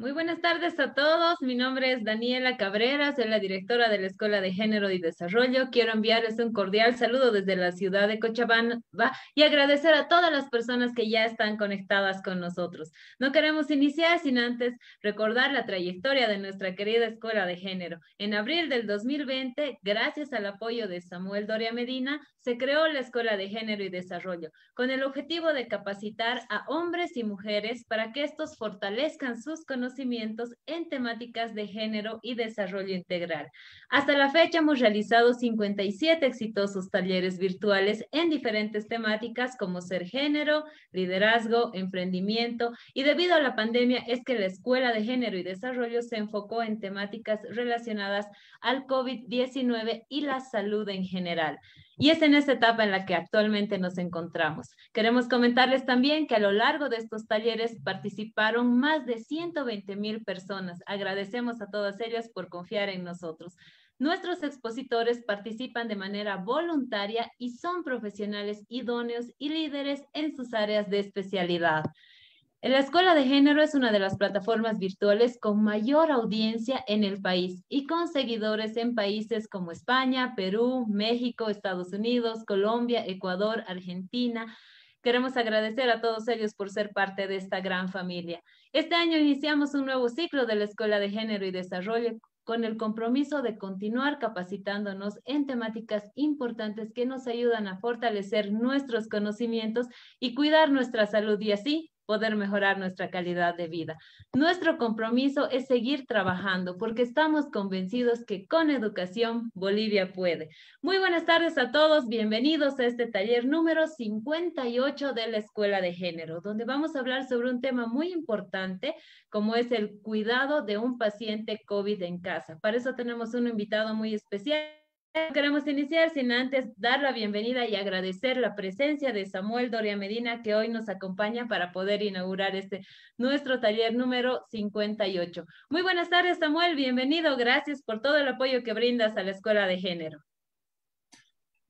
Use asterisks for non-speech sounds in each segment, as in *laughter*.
Muy buenas tardes a todos. Mi nombre es Daniela Cabrera, soy la directora de la Escuela de Género y Desarrollo. Quiero enviarles un cordial saludo desde la ciudad de Cochabamba y agradecer a todas las personas que ya están conectadas con nosotros. No queremos iniciar sin antes recordar la trayectoria de nuestra querida Escuela de Género. En abril del 2020, gracias al apoyo de Samuel Doria Medina, se creó la Escuela de Género y Desarrollo con el objetivo de capacitar a hombres y mujeres para que estos fortalezcan sus conocimientos en temáticas de género y desarrollo integral. Hasta la fecha hemos realizado 57 exitosos talleres virtuales en diferentes temáticas como ser género, liderazgo, emprendimiento y debido a la pandemia es que la Escuela de Género y Desarrollo se enfocó en temáticas relacionadas al COVID-19 y la salud en general. Y es en esta etapa en la que actualmente nos encontramos. Queremos comentarles también que a lo largo de estos talleres participaron más de 120 mil personas. Agradecemos a todas ellas por confiar en nosotros. Nuestros expositores participan de manera voluntaria y son profesionales idóneos y líderes en sus áreas de especialidad. La Escuela de Género es una de las plataformas virtuales con mayor audiencia en el país y con seguidores en países como España, Perú, México, Estados Unidos, Colombia, Ecuador, Argentina. Queremos agradecer a todos ellos por ser parte de esta gran familia. Este año iniciamos un nuevo ciclo de la Escuela de Género y Desarrollo con el compromiso de continuar capacitándonos en temáticas importantes que nos ayudan a fortalecer nuestros conocimientos y cuidar nuestra salud y así poder mejorar nuestra calidad de vida. Nuestro compromiso es seguir trabajando porque estamos convencidos que con educación Bolivia puede. Muy buenas tardes a todos, bienvenidos a este taller número 58 de la Escuela de Género, donde vamos a hablar sobre un tema muy importante como es el cuidado de un paciente COVID en casa. Para eso tenemos un invitado muy especial Queremos iniciar sin antes dar la bienvenida y agradecer la presencia de Samuel Doria Medina que hoy nos acompaña para poder inaugurar este nuestro taller número 58. Muy buenas tardes Samuel, bienvenido, gracias por todo el apoyo que brindas a la Escuela de Género.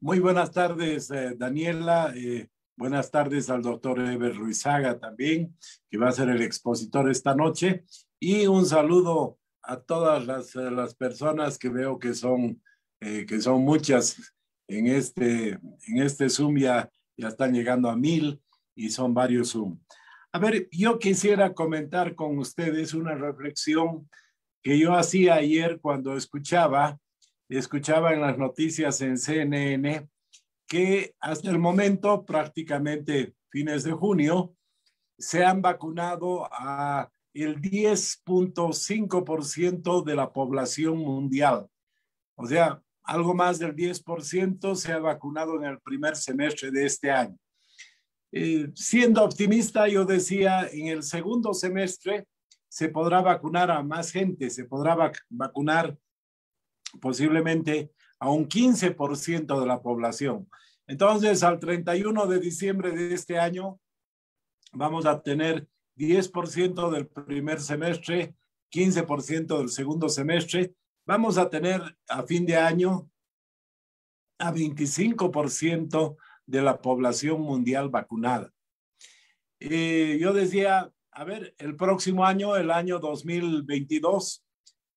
Muy buenas tardes eh, Daniela, eh, buenas tardes al doctor Eber Ruizaga también, que va a ser el expositor esta noche, y un saludo a todas las, eh, las personas que veo que son eh, que son muchas en este, en este Zoom, ya, ya están llegando a mil y son varios Zoom. A ver, yo quisiera comentar con ustedes una reflexión que yo hacía ayer cuando escuchaba, escuchaba en las noticias en CNN que hasta el momento, prácticamente fines de junio, se han vacunado a el 10.5% de la población mundial. O sea, algo más del 10% se ha vacunado en el primer semestre de este año. Eh, siendo optimista, yo decía, en el segundo semestre se podrá vacunar a más gente, se podrá vacunar posiblemente a un 15% de la población. Entonces, al 31 de diciembre de este año, vamos a tener 10% del primer semestre, 15% del segundo semestre vamos a tener a fin de año a 25% de la población mundial vacunada. Eh, yo decía, a ver, el próximo año, el año 2022,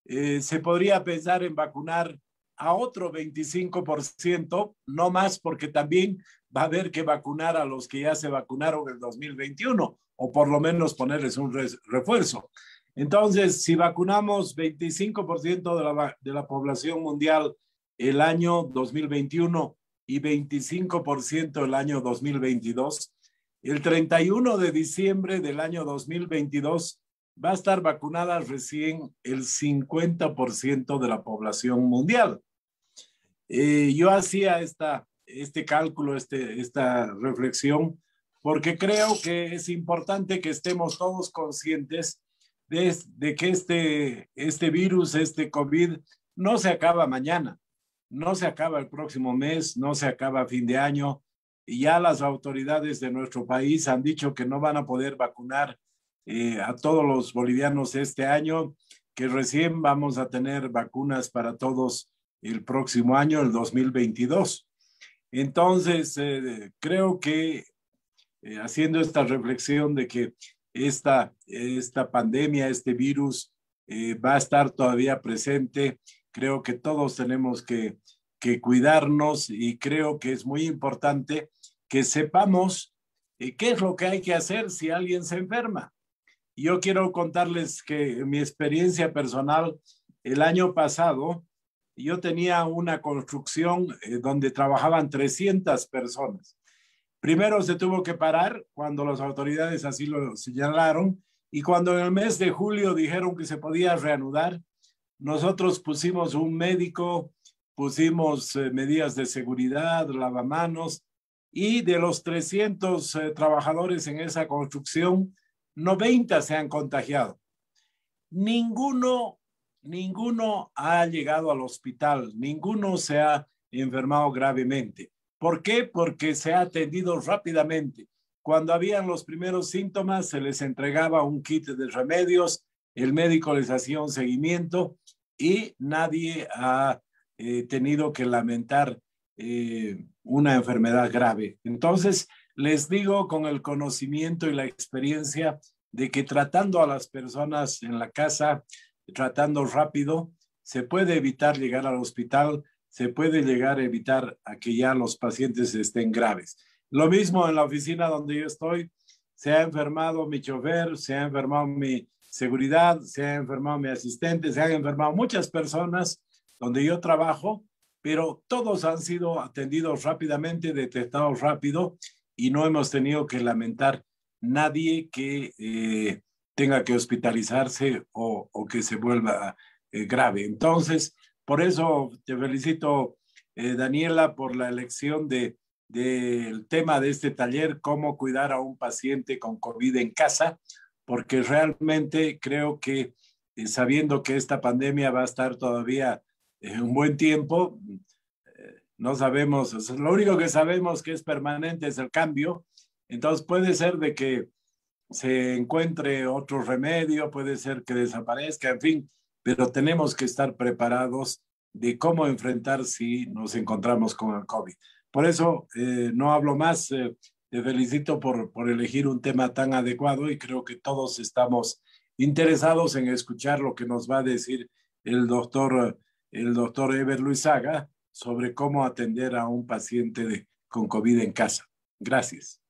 eh, se podría pensar en vacunar a otro 25%, no más porque también va a haber que vacunar a los que ya se vacunaron en 2021 o por lo menos ponerles un refuerzo. Entonces, si vacunamos 25% de la, población mundial el año 2021 y 25% el año 2022, el 31 de diciembre del año 2022 va a estar vacunada recién el 50% de la población mundial. Eh, yo hacía esta, este cálculo, este, esta reflexión, porque creo que es importante que estemos todos conscientes de, que este, este virus, este COVID, no se acaba mañana, no se acaba el próximo mes, no se acaba a fin de año. Y ya las autoridades de nuestro país han dicho que no van a poder vacunar eh, a todos los bolivianos este año, que recién vamos a tener vacunas para todos el próximo año, el 2022. Entonces, eh, creo que eh, haciendo esta reflexión de que esta, esta pandemia, este virus eh, va a estar todavía presente. Creo que todos tenemos que, que cuidarnos y creo que es muy importante que sepamos eh, qué es lo que hay que hacer si alguien se enferma. Yo quiero contarles que mi experiencia personal, el año pasado, yo tenía una construcción eh, donde trabajaban 300 personas. Primero se tuvo que parar cuando las autoridades así lo señalaron y cuando en el mes de julio dijeron que se podía reanudar, nosotros pusimos un médico, pusimos eh, medidas de seguridad, lavamanos y de los 300 eh, trabajadores en esa construcción, 90 se han contagiado. Ninguno ninguno ha llegado al hospital, ninguno se ha enfermado gravemente. ¿Por qué? Porque se ha atendido rápidamente. Cuando habían los primeros síntomas, se les entregaba un kit de remedios, el médico les hacía un seguimiento y nadie ha eh, tenido que lamentar eh, una enfermedad grave. Entonces, les digo con el conocimiento y la experiencia de que tratando a las personas en la casa, tratando rápido, se puede evitar llegar al hospital, se puede llegar a evitar a que ya los pacientes estén graves. Lo mismo en la oficina donde yo estoy, se ha enfermado mi chofer, se ha enfermado mi seguridad, se ha enfermado mi asistente, se han enfermado muchas personas donde yo trabajo, pero todos han sido atendidos rápidamente, detectados rápido y no hemos tenido que lamentar nadie que eh, tenga que hospitalizarse o, que se vuelva eh, grave. Entonces, por eso te felicito, eh, Daniela, por la elección de, del tema de este taller, cómo cuidar a un paciente con COVID en casa, porque realmente creo que eh, sabiendo que esta pandemia va a estar todavía un buen tiempo, no sabemos, lo único que sabemos que es permanente es el cambio, entonces puede ser de que se encuentre otro remedio, puede ser que desaparezca, en fin, pero tenemos que estar preparados de cómo enfrentar si nos encontramos con el COVID. Por eso eh, no hablo más, eh, te felicito por, por elegir un tema tan adecuado y creo que todos estamos interesados en escuchar lo que nos va a decir el doctor, el doctor Ever Luisaga sobre cómo atender a un paciente de, con COVID en casa. Gracias.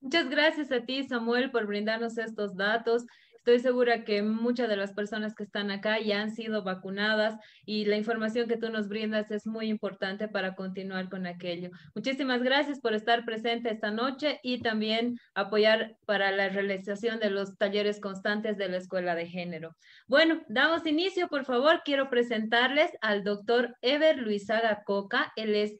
Muchas gracias a ti, Samuel, por brindarnos estos datos. Estoy segura que muchas de las personas que están acá ya han sido vacunadas y la información que tú nos brindas es muy importante para continuar con aquello. Muchísimas gracias por estar presente esta noche y también apoyar para la realización de los talleres constantes de la Escuela de Género. Bueno, damos inicio, por favor. Quiero presentarles al doctor Ever Luisaga Coca. Él es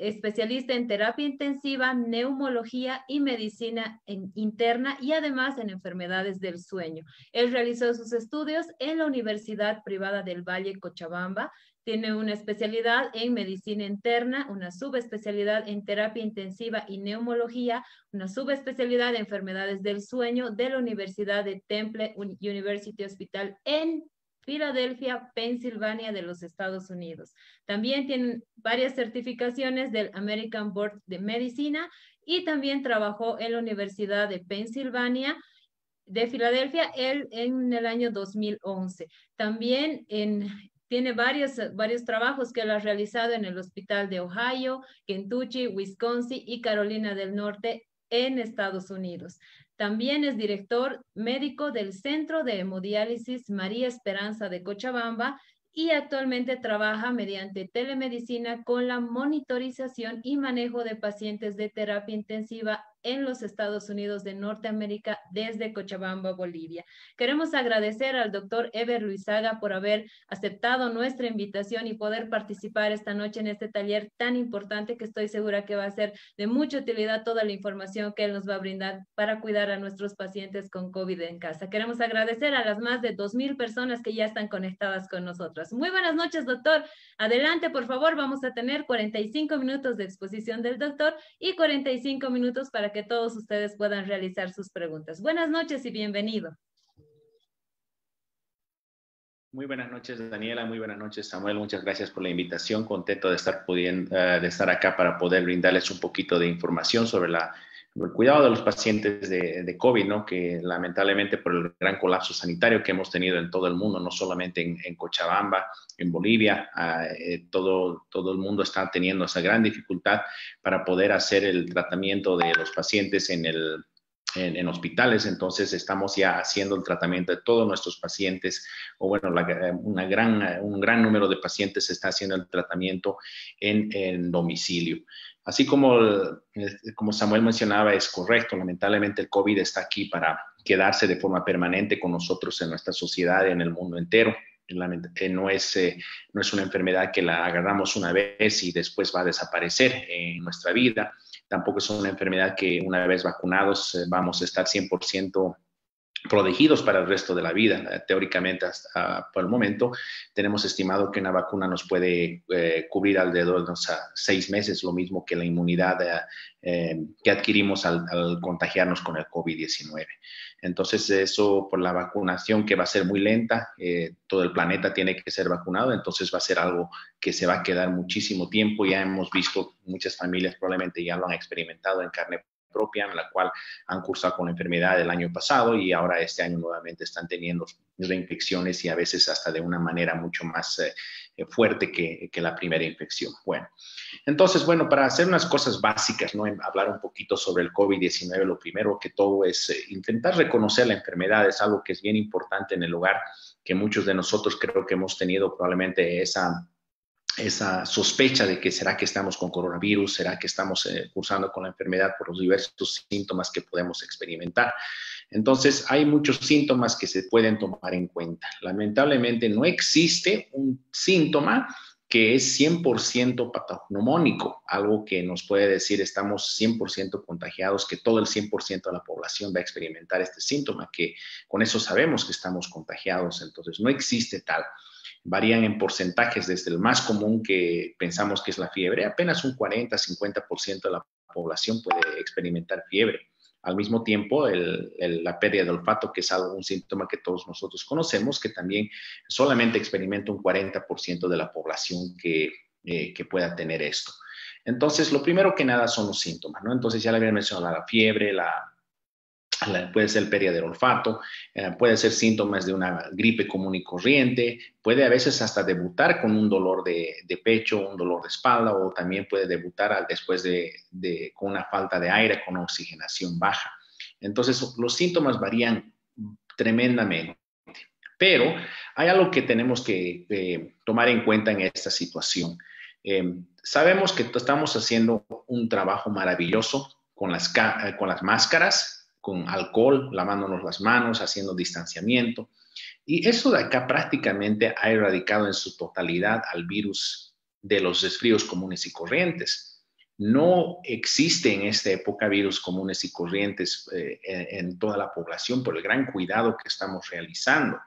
especialista en terapia intensiva, neumología y medicina interna y además en enfermedades del sueño. Él realizó sus estudios en la Universidad Privada del Valle Cochabamba. Tiene una especialidad en medicina interna, una subespecialidad en terapia intensiva y neumología, una subespecialidad en enfermedades del sueño de la Universidad de Temple University Hospital en Filadelfia, Pensilvania de los Estados Unidos. También tienen varias certificaciones del American Board de Medicina y también trabajó en la Universidad de Pensilvania de Filadelfia en el año 2011. También en, tiene varios, varios trabajos que él ha realizado en el Hospital de Ohio, Kentucky, Wisconsin y Carolina del Norte en Estados Unidos. También es director médico del Centro de Hemodiálisis María Esperanza de Cochabamba y actualmente trabaja mediante telemedicina con la monitorización y manejo de pacientes de terapia intensiva en los Estados Unidos de Norteamérica desde Cochabamba, Bolivia. Queremos agradecer al doctor Ever Luisaga por haber aceptado nuestra invitación y poder participar esta noche en este taller tan importante que estoy segura que va a ser de mucha utilidad toda la información que él nos va a brindar para cuidar a nuestros pacientes con COVID en casa. Queremos agradecer a las más de 2.000 personas que ya están conectadas con nosotros. Muy buenas noches, doctor. Adelante, por favor. Vamos a tener 45 minutos de exposición del doctor y 45 minutos para que todos ustedes puedan realizar sus preguntas. Buenas noches y bienvenido. Muy buenas noches, Daniela. Muy buenas noches, Samuel. Muchas gracias por la invitación. Contento de estar, pudiendo, eh, de estar acá para poder brindarles un poquito de información sobre la el cuidado de los pacientes de, COVID, ¿no? que lamentablemente por el gran colapso sanitario que hemos tenido en todo el mundo, no solamente en, Cochabamba, en Bolivia, ah, eh, todo, todo el mundo está teniendo esa gran dificultad para poder hacer el tratamiento de los pacientes en el en, hospitales, entonces estamos ya haciendo el tratamiento de todos nuestros pacientes, o bueno, una gran, un gran número de pacientes está haciendo el tratamiento en, en domicilio. Así como, como Samuel mencionaba, es correcto, lamentablemente el COVID está aquí para quedarse de forma permanente con nosotros en nuestra sociedad y en el mundo entero. No es, eh, no es una enfermedad que la agarramos una vez y después va a desaparecer en nuestra vida Tampoco es una enfermedad que una vez vacunados eh, vamos a estar 100% protegidos para el resto de la vida. Eh, teóricamente, hasta por el momento, tenemos estimado que una vacuna nos puede eh, cubrir alrededor de unos seis meses, lo mismo que la inmunidad que adquirimos al, contagiarnos con el COVID-19. Entonces, eso por la vacunación que va a ser muy lenta, eh, todo el planeta tiene que ser vacunado, entonces va a ser algo que se va a quedar muchísimo tiempo. Ya hemos visto muchas familias probablemente ya lo han experimentado en carne propia, en la cual han cursado con la enfermedad el año pasado y ahora este año nuevamente están teniendo reinfecciones y a veces hasta de una manera mucho más eh, eh, fuerte que, la primera infección. Bueno, entonces, bueno, para hacer unas cosas básicas, ¿no? hablar un poquito sobre el COVID-19, lo primero que todo es eh, intentar reconocer la enfermedad, es algo que es bien importante en el lugar, que muchos de nosotros creo que hemos tenido probablemente esa esa sospecha de que será que estamos con coronavirus, será que estamos eh, cursando con la enfermedad por los diversos síntomas que podemos experimentar. Entonces, hay muchos síntomas que se pueden tomar en cuenta. Lamentablemente, no existe un síntoma que es 100% patognomónico, algo que nos puede decir estamos 100% contagiados, que todo el 100% de la población va a experimentar este síntoma, que con eso sabemos que estamos contagiados, entonces no existe tal varían en porcentajes desde el más común que pensamos que es la fiebre, apenas un 40-50% de la población puede experimentar fiebre. Al mismo tiempo, la pérdida de olfato, que es algo, un síntoma que todos nosotros conocemos, que también solamente experimenta un 40% de la población que, eh, que pueda tener esto. Entonces, lo primero que nada son los síntomas, ¿no? Entonces, ya le había mencionado la fiebre, la, puede ser pérdida del olfato, eh, puede ser síntomas de una gripe común y corriente, puede a veces hasta debutar con un dolor de, pecho, un dolor de espalda o también puede debutar después de, con una falta de aire, con oxigenación baja. Entonces, los síntomas varían tremendamente. Pero hay algo que tenemos que tomar en cuenta en esta situación. Eh, sabemos que estamos haciendo un trabajo maravilloso con las, con las máscaras, con alcohol, lavándonos las manos, haciendo distanciamiento. Y eso de acá prácticamente ha erradicado en su totalidad al virus de los resfríos comunes y corrientes. No existe en esta época virus comunes y corrientes eh, en, toda la población por el gran cuidado que estamos realizando.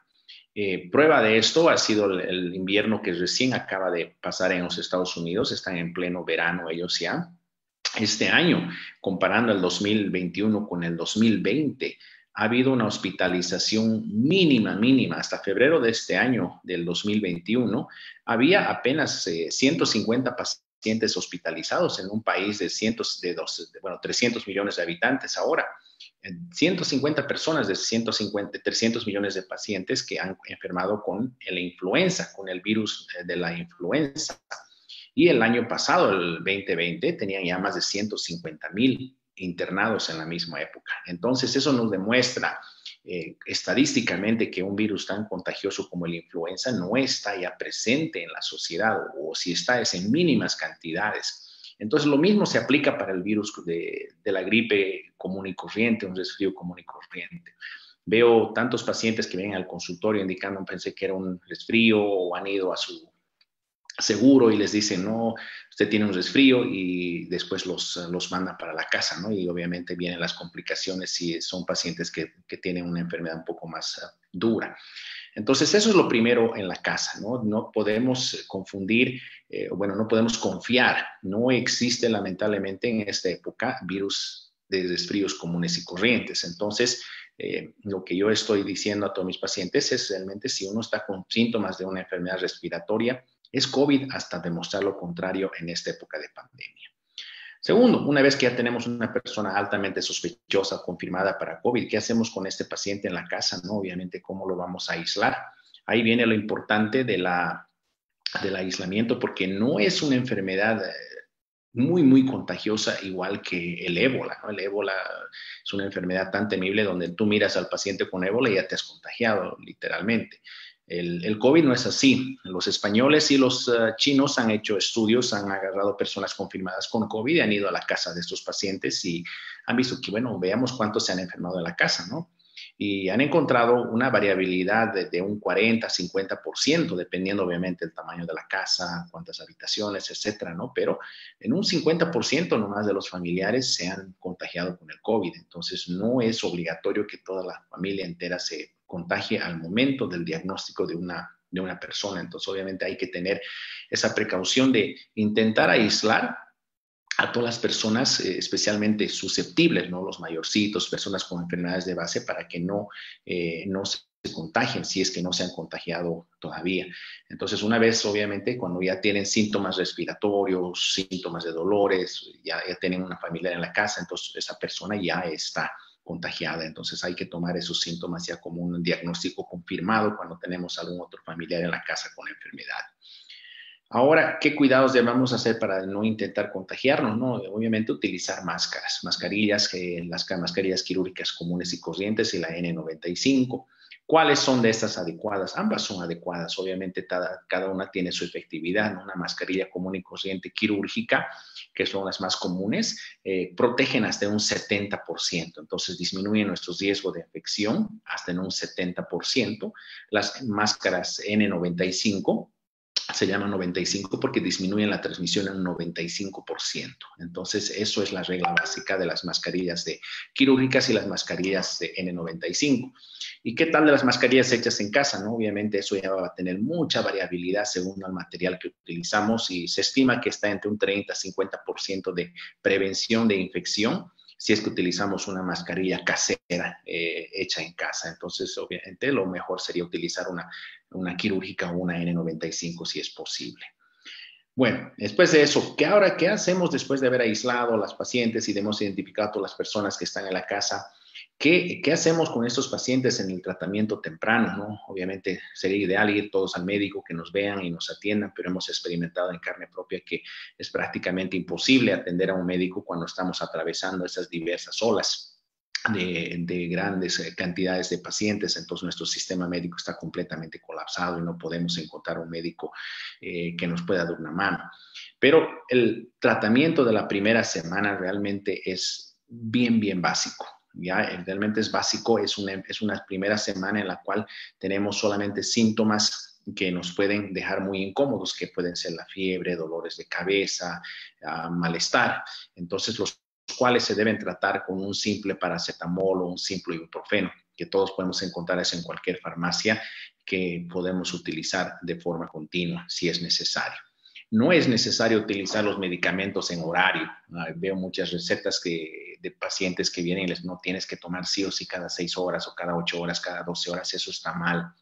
Eh, prueba de esto ha sido el, el, invierno que recién acaba de pasar en los Estados Unidos, están en pleno verano ellos ya, este año, comparando el 2021 con el 2020, ha habido una hospitalización mínima, mínima. Hasta febrero de este año, del 2021, había apenas 150 eh, pacientes hospitalizados en un país de, cientos, de, bueno, 300 millones de habitantes ahora. 150 personas de 150, 300 millones de pacientes que han enfermado con la influenza, con el virus eh, de la influenza. Y el año pasado, el 2020, tenían ya más de 150 mil internados en la misma época. Entonces, eso nos demuestra eh, estadísticamente que un virus tan contagioso como la influenza no está ya presente en la sociedad o si está es en mínimas cantidades. Entonces, lo mismo se aplica para el virus de, de la gripe común y corriente, un resfrío común y corriente. Veo tantos pacientes que vienen al consultorio indicando, pensé que era un resfrío o han ido a su seguro y les dice, no, usted tiene un resfrío y después los, los manda para la casa, ¿no? Y obviamente vienen las complicaciones si son pacientes que, que tienen una enfermedad un poco más uh, dura. Entonces, eso es lo primero en la casa, ¿no? No podemos confundir, eh, bueno, no podemos confiar. No existe, lamentablemente, en esta época virus de resfríos comunes y corrientes. Entonces, eh, lo que yo estoy diciendo a todos mis pacientes es realmente si uno está con síntomas de una enfermedad respiratoria, es COVID hasta demostrar lo contrario en esta época de pandemia. Segundo, una vez que ya tenemos una persona altamente sospechosa confirmada para COVID, ¿qué hacemos con este paciente en la casa? ¿no? Obviamente, ¿cómo lo vamos a aislar? Ahí viene lo importante de la, del aislamiento, porque no es una enfermedad eh, muy, muy contagiosa, igual que el ébola. El ébola es una enfermedad tan temible donde tú miras al paciente con ébola y ya te has contagiado, literalmente. El, COVID no es así. Los españoles y los uh, chinos han hecho estudios, han agarrado personas confirmadas con COVID han ido a la casa de estos pacientes y han visto que, bueno, veamos cuántos se han enfermado en la casa, ¿no? y han encontrado una variabilidad de, un 40, 50%, dependiendo obviamente del tamaño de la casa, cuántas habitaciones, etcétera, ¿no? Pero en un 50% nomás de los familiares se han contagiado con el COVID. Entonces, no es obligatorio que toda la familia entera se contagie al momento del diagnóstico de una, de una persona. Entonces, obviamente hay que tener esa precaución de intentar aislar a todas las personas eh, especialmente susceptibles, ¿no? Los mayorcitos, personas con enfermedades de base, para que no, eh, no se contagien si es que no se han contagiado todavía. Entonces, una vez, obviamente, cuando ya tienen síntomas respiratorios, síntomas de dolores, ya, ya tienen una familia en la casa, entonces esa persona ya está contagiada. Entonces hay que tomar esos síntomas ya como un diagnóstico confirmado cuando tenemos algún otro familiar en la casa con enfermedad. Ahora, ¿qué cuidados debemos hacer para no intentar contagiarnos? No? Obviamente utilizar máscaras, mascarillas, las mascarillas quirúrgicas comunes y corrientes y la N95. ¿Cuáles son de estas adecuadas? Ambas son adecuadas, obviamente cada, una tiene su efectividad. Una mascarilla común y corriente quirúrgica, que son las más comunes, eh, protegen hasta un 70%, entonces disminuyen nuestro riesgo de infección hasta en un 70%. Las máscaras N95 se llama 95 porque disminuyen la transmisión en un 95%. Entonces, eso es la regla básica de las mascarillas de quirúrgicas y las mascarillas de N95. ¿Y qué tal de las mascarillas hechas en casa? ¿no? Obviamente eso ya va a tener mucha variabilidad según el material que utilizamos y se estima que está entre un 30-50% de prevención de infección si es que utilizamos una mascarilla casera eh, hecha en casa. Entonces, obviamente, lo mejor sería utilizar una, una quirúrgica o una N95 si es posible. Bueno, después de eso, ¿qué ahora qué hacemos después de haber aislado a las pacientes y de hemos identificado a las personas que están en la casa? ¿Qué, hacemos con estos pacientes en el tratamiento temprano? ¿no? Obviamente sería ideal ir todos al médico, que nos vean y nos atiendan, pero hemos experimentado en carne propia que es prácticamente imposible atender a un médico cuando estamos atravesando esas diversas olas. De, grandes eh, cantidades de pacientes, entonces nuestro sistema médico está completamente colapsado y no podemos encontrar un médico eh, que nos pueda dar una mano. Pero el tratamiento de la primera semana realmente es bien, bien básico ya realmente es básico, es una, es una primera semana en la cual tenemos solamente síntomas que nos pueden dejar muy incómodos, que pueden ser la fiebre, dolores de cabeza, ah, malestar. Entonces, los cuales se deben tratar con un simple paracetamol o un simple ibuprofeno, que todos podemos encontrar eso en cualquier farmacia que podemos utilizar de forma continua si es necesario. No es necesario utilizar los medicamentos en horario. Veo muchas recetas que, de pacientes que vienen y les no tienes que tomar sí o sí cada seis horas o cada ocho horas, cada doce horas. Eso está mal.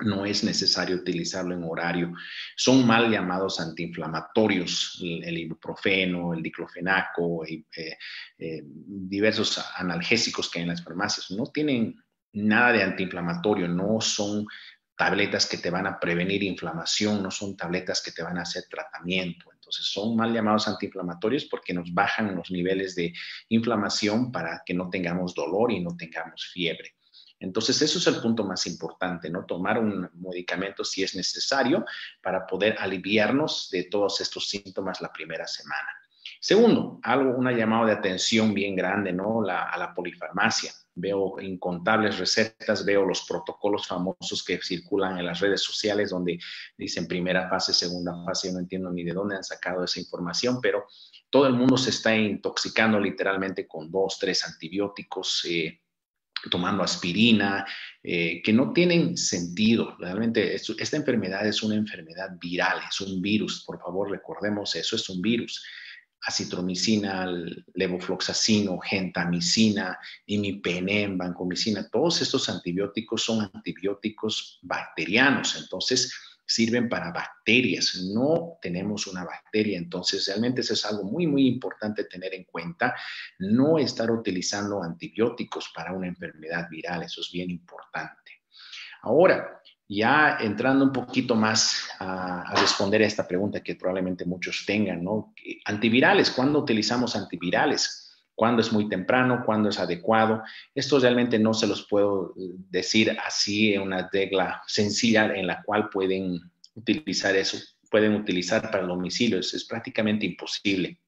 No es necesario utilizarlo en horario. Son mal llamados antiinflamatorios, el, ibuprofeno, el diclofenaco, eh, eh, diversos analgésicos que hay en las farmacias. No tienen nada de antiinflamatorio, no son tabletas que te van a prevenir inflamación, no son tabletas que te van a hacer tratamiento. Entonces son mal llamados antiinflamatorios porque nos bajan los niveles de inflamación para que no tengamos dolor y no tengamos fiebre. Entonces, eso es el punto más importante, ¿no? Tomar un medicamento si es necesario para poder aliviarnos de todos estos síntomas la primera semana. Segundo, algo, una llamada de atención bien grande, ¿no? a la polifarmacia veo incontables recetas, veo los protocolos famosos que circulan en las redes sociales donde dicen primera fase, segunda fase, no entiendo ni de dónde han sacado esa información, pero todo el mundo se está intoxicando literalmente con dos, tres antibióticos. Eh, tomando aspirina, eh, que no tienen sentido. Realmente esta enfermedad es una enfermedad viral, es un virus. Por favor, recordemos eso, es un virus acitromicina, levofloxacino, gentamicina, imipenem, vancomicina, todos estos antibióticos son antibióticos bacterianos. Entonces, sirven para bacterias. No tenemos una bacteria, entonces realmente eso es algo muy, muy importante tener en cuenta. No estar utilizando antibióticos para una enfermedad viral, eso es bien importante. Ahora, ya entrando un poquito más a, responder a esta pregunta que probablemente muchos tengan, ¿no? Antivirales, ¿cuándo utilizamos antivirales? ¿Cuándo es muy temprano? ¿Cuándo es adecuado? Esto realmente no se los puedo decir así en una regla sencilla en la cual pueden utilizar eso, pueden utilizar para el domicilio. es prácticamente imposible.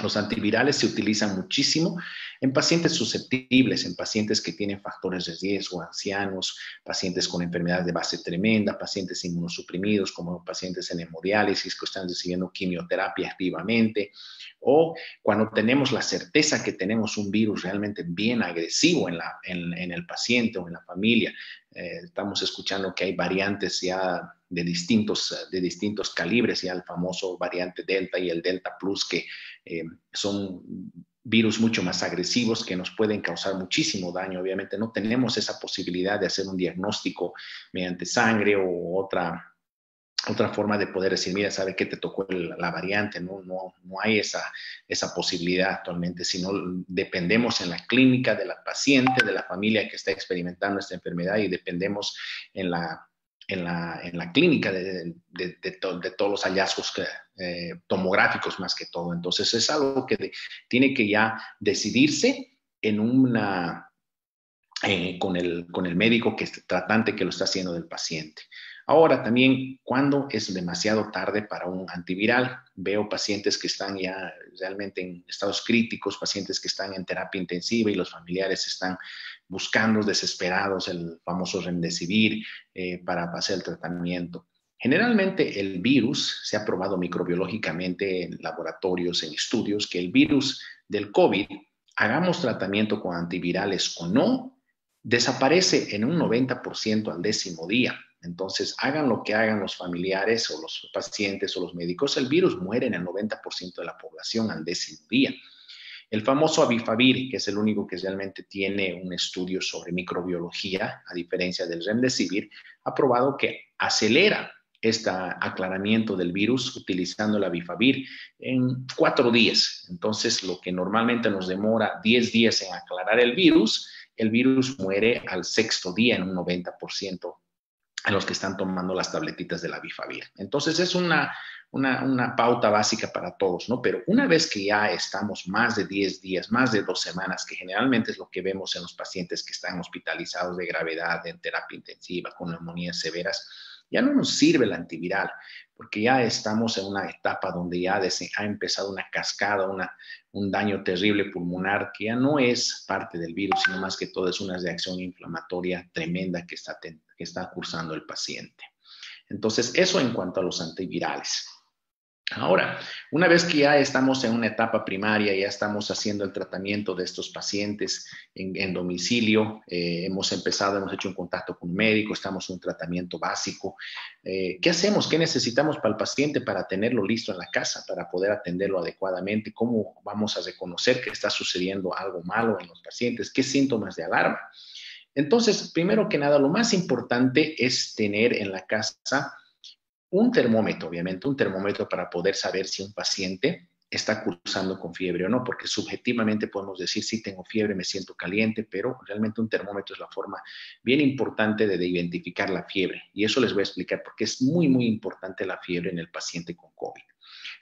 Los antivirales se utilizan muchísimo en pacientes susceptibles, en pacientes que tienen factores de riesgo, ancianos, pacientes con enfermedades de base tremenda, pacientes inmunosuprimidos como pacientes en hemodiálisis que están recibiendo quimioterapia activamente, o cuando tenemos la certeza que tenemos un virus realmente bien agresivo en, la, en, el paciente o en la familia. Eh, estamos escuchando que hay variantes ya de distintos, de distintos calibres, ya el famoso variante Delta y el Delta Plus, que eh, son virus mucho más agresivos que nos pueden causar muchísimo daño. Obviamente no tenemos esa posibilidad de hacer un diagnóstico mediante sangre o otra, otra forma de poder decir, mira, sabe que te tocó la variante, no, no, no hay esa, esa posibilidad actualmente, sino dependemos en la clínica de la paciente, de la familia que está experimentando esta enfermedad y dependemos en la en la, en la clínica de, de, de, todos los hallazgos eh, tomográficos más que todo. Entonces es algo que tiene que ya decidirse en una, eh, con, el, con el médico que es tratante que lo está haciendo del paciente. Ahora también, cuando es demasiado tarde para un antiviral? Veo pacientes que están ya realmente en estados críticos, pacientes que están en terapia intensiva y los familiares están buscando desesperados el famoso remdesivir eh, para hacer el tratamiento. Generalmente el virus se ha probado microbiológicamente en laboratorios, en estudios, que el virus del COVID, hagamos tratamiento con antivirales o no, desaparece en un 90% al décimo día. Entonces, hagan lo que hagan los familiares o los pacientes o los médicos, el virus muere en el 90% de la población al décimo día. El famoso Avifavir, que es el único que realmente tiene un estudio sobre microbiología, a diferencia del Remdesivir, ha probado que acelera este aclaramiento del virus utilizando el Avifavir en cuatro días. Entonces, lo que normalmente nos demora 10 días en aclarar el virus, el virus muere al sexto día en un 90% a los que están tomando las tabletitas de la bifavir. Entonces es una, una, pauta básica para todos, ¿no? Pero una vez que ya estamos más de 10 días, más de dos semanas, que generalmente es lo que vemos en los pacientes que están hospitalizados de gravedad, en terapia intensiva, con neumonías severas, ya no nos sirve el antiviral, porque ya estamos en una etapa donde ya ha empezado una cascada, una, un daño terrible pulmonar, que ya no es parte del virus, sino más que todo es una reacción inflamatoria tremenda que está, que está cursando el paciente. Entonces, eso en cuanto a los antivirales. Ahora, una vez que ya estamos en una etapa primaria, ya estamos haciendo el tratamiento de estos pacientes en, domicilio, eh, hemos empezado, hemos hecho un contacto con un médico, estamos en un tratamiento básico. Eh, ¿Qué hacemos? ¿Qué necesitamos para el paciente para tenerlo listo en la casa, para poder atenderlo adecuadamente? ¿Cómo vamos a reconocer que está sucediendo algo malo en los pacientes? ¿Qué síntomas de alarma? Entonces, primero que nada, lo más importante es tener en la casa un termómetro, obviamente, un termómetro para poder saber si un paciente está cursando con fiebre o no, porque subjetivamente podemos decir, sí, tengo fiebre, me siento caliente, pero realmente un termómetro es la forma bien importante de, de, identificar la fiebre. Y eso les voy a explicar porque es muy, muy importante la fiebre en el paciente con COVID.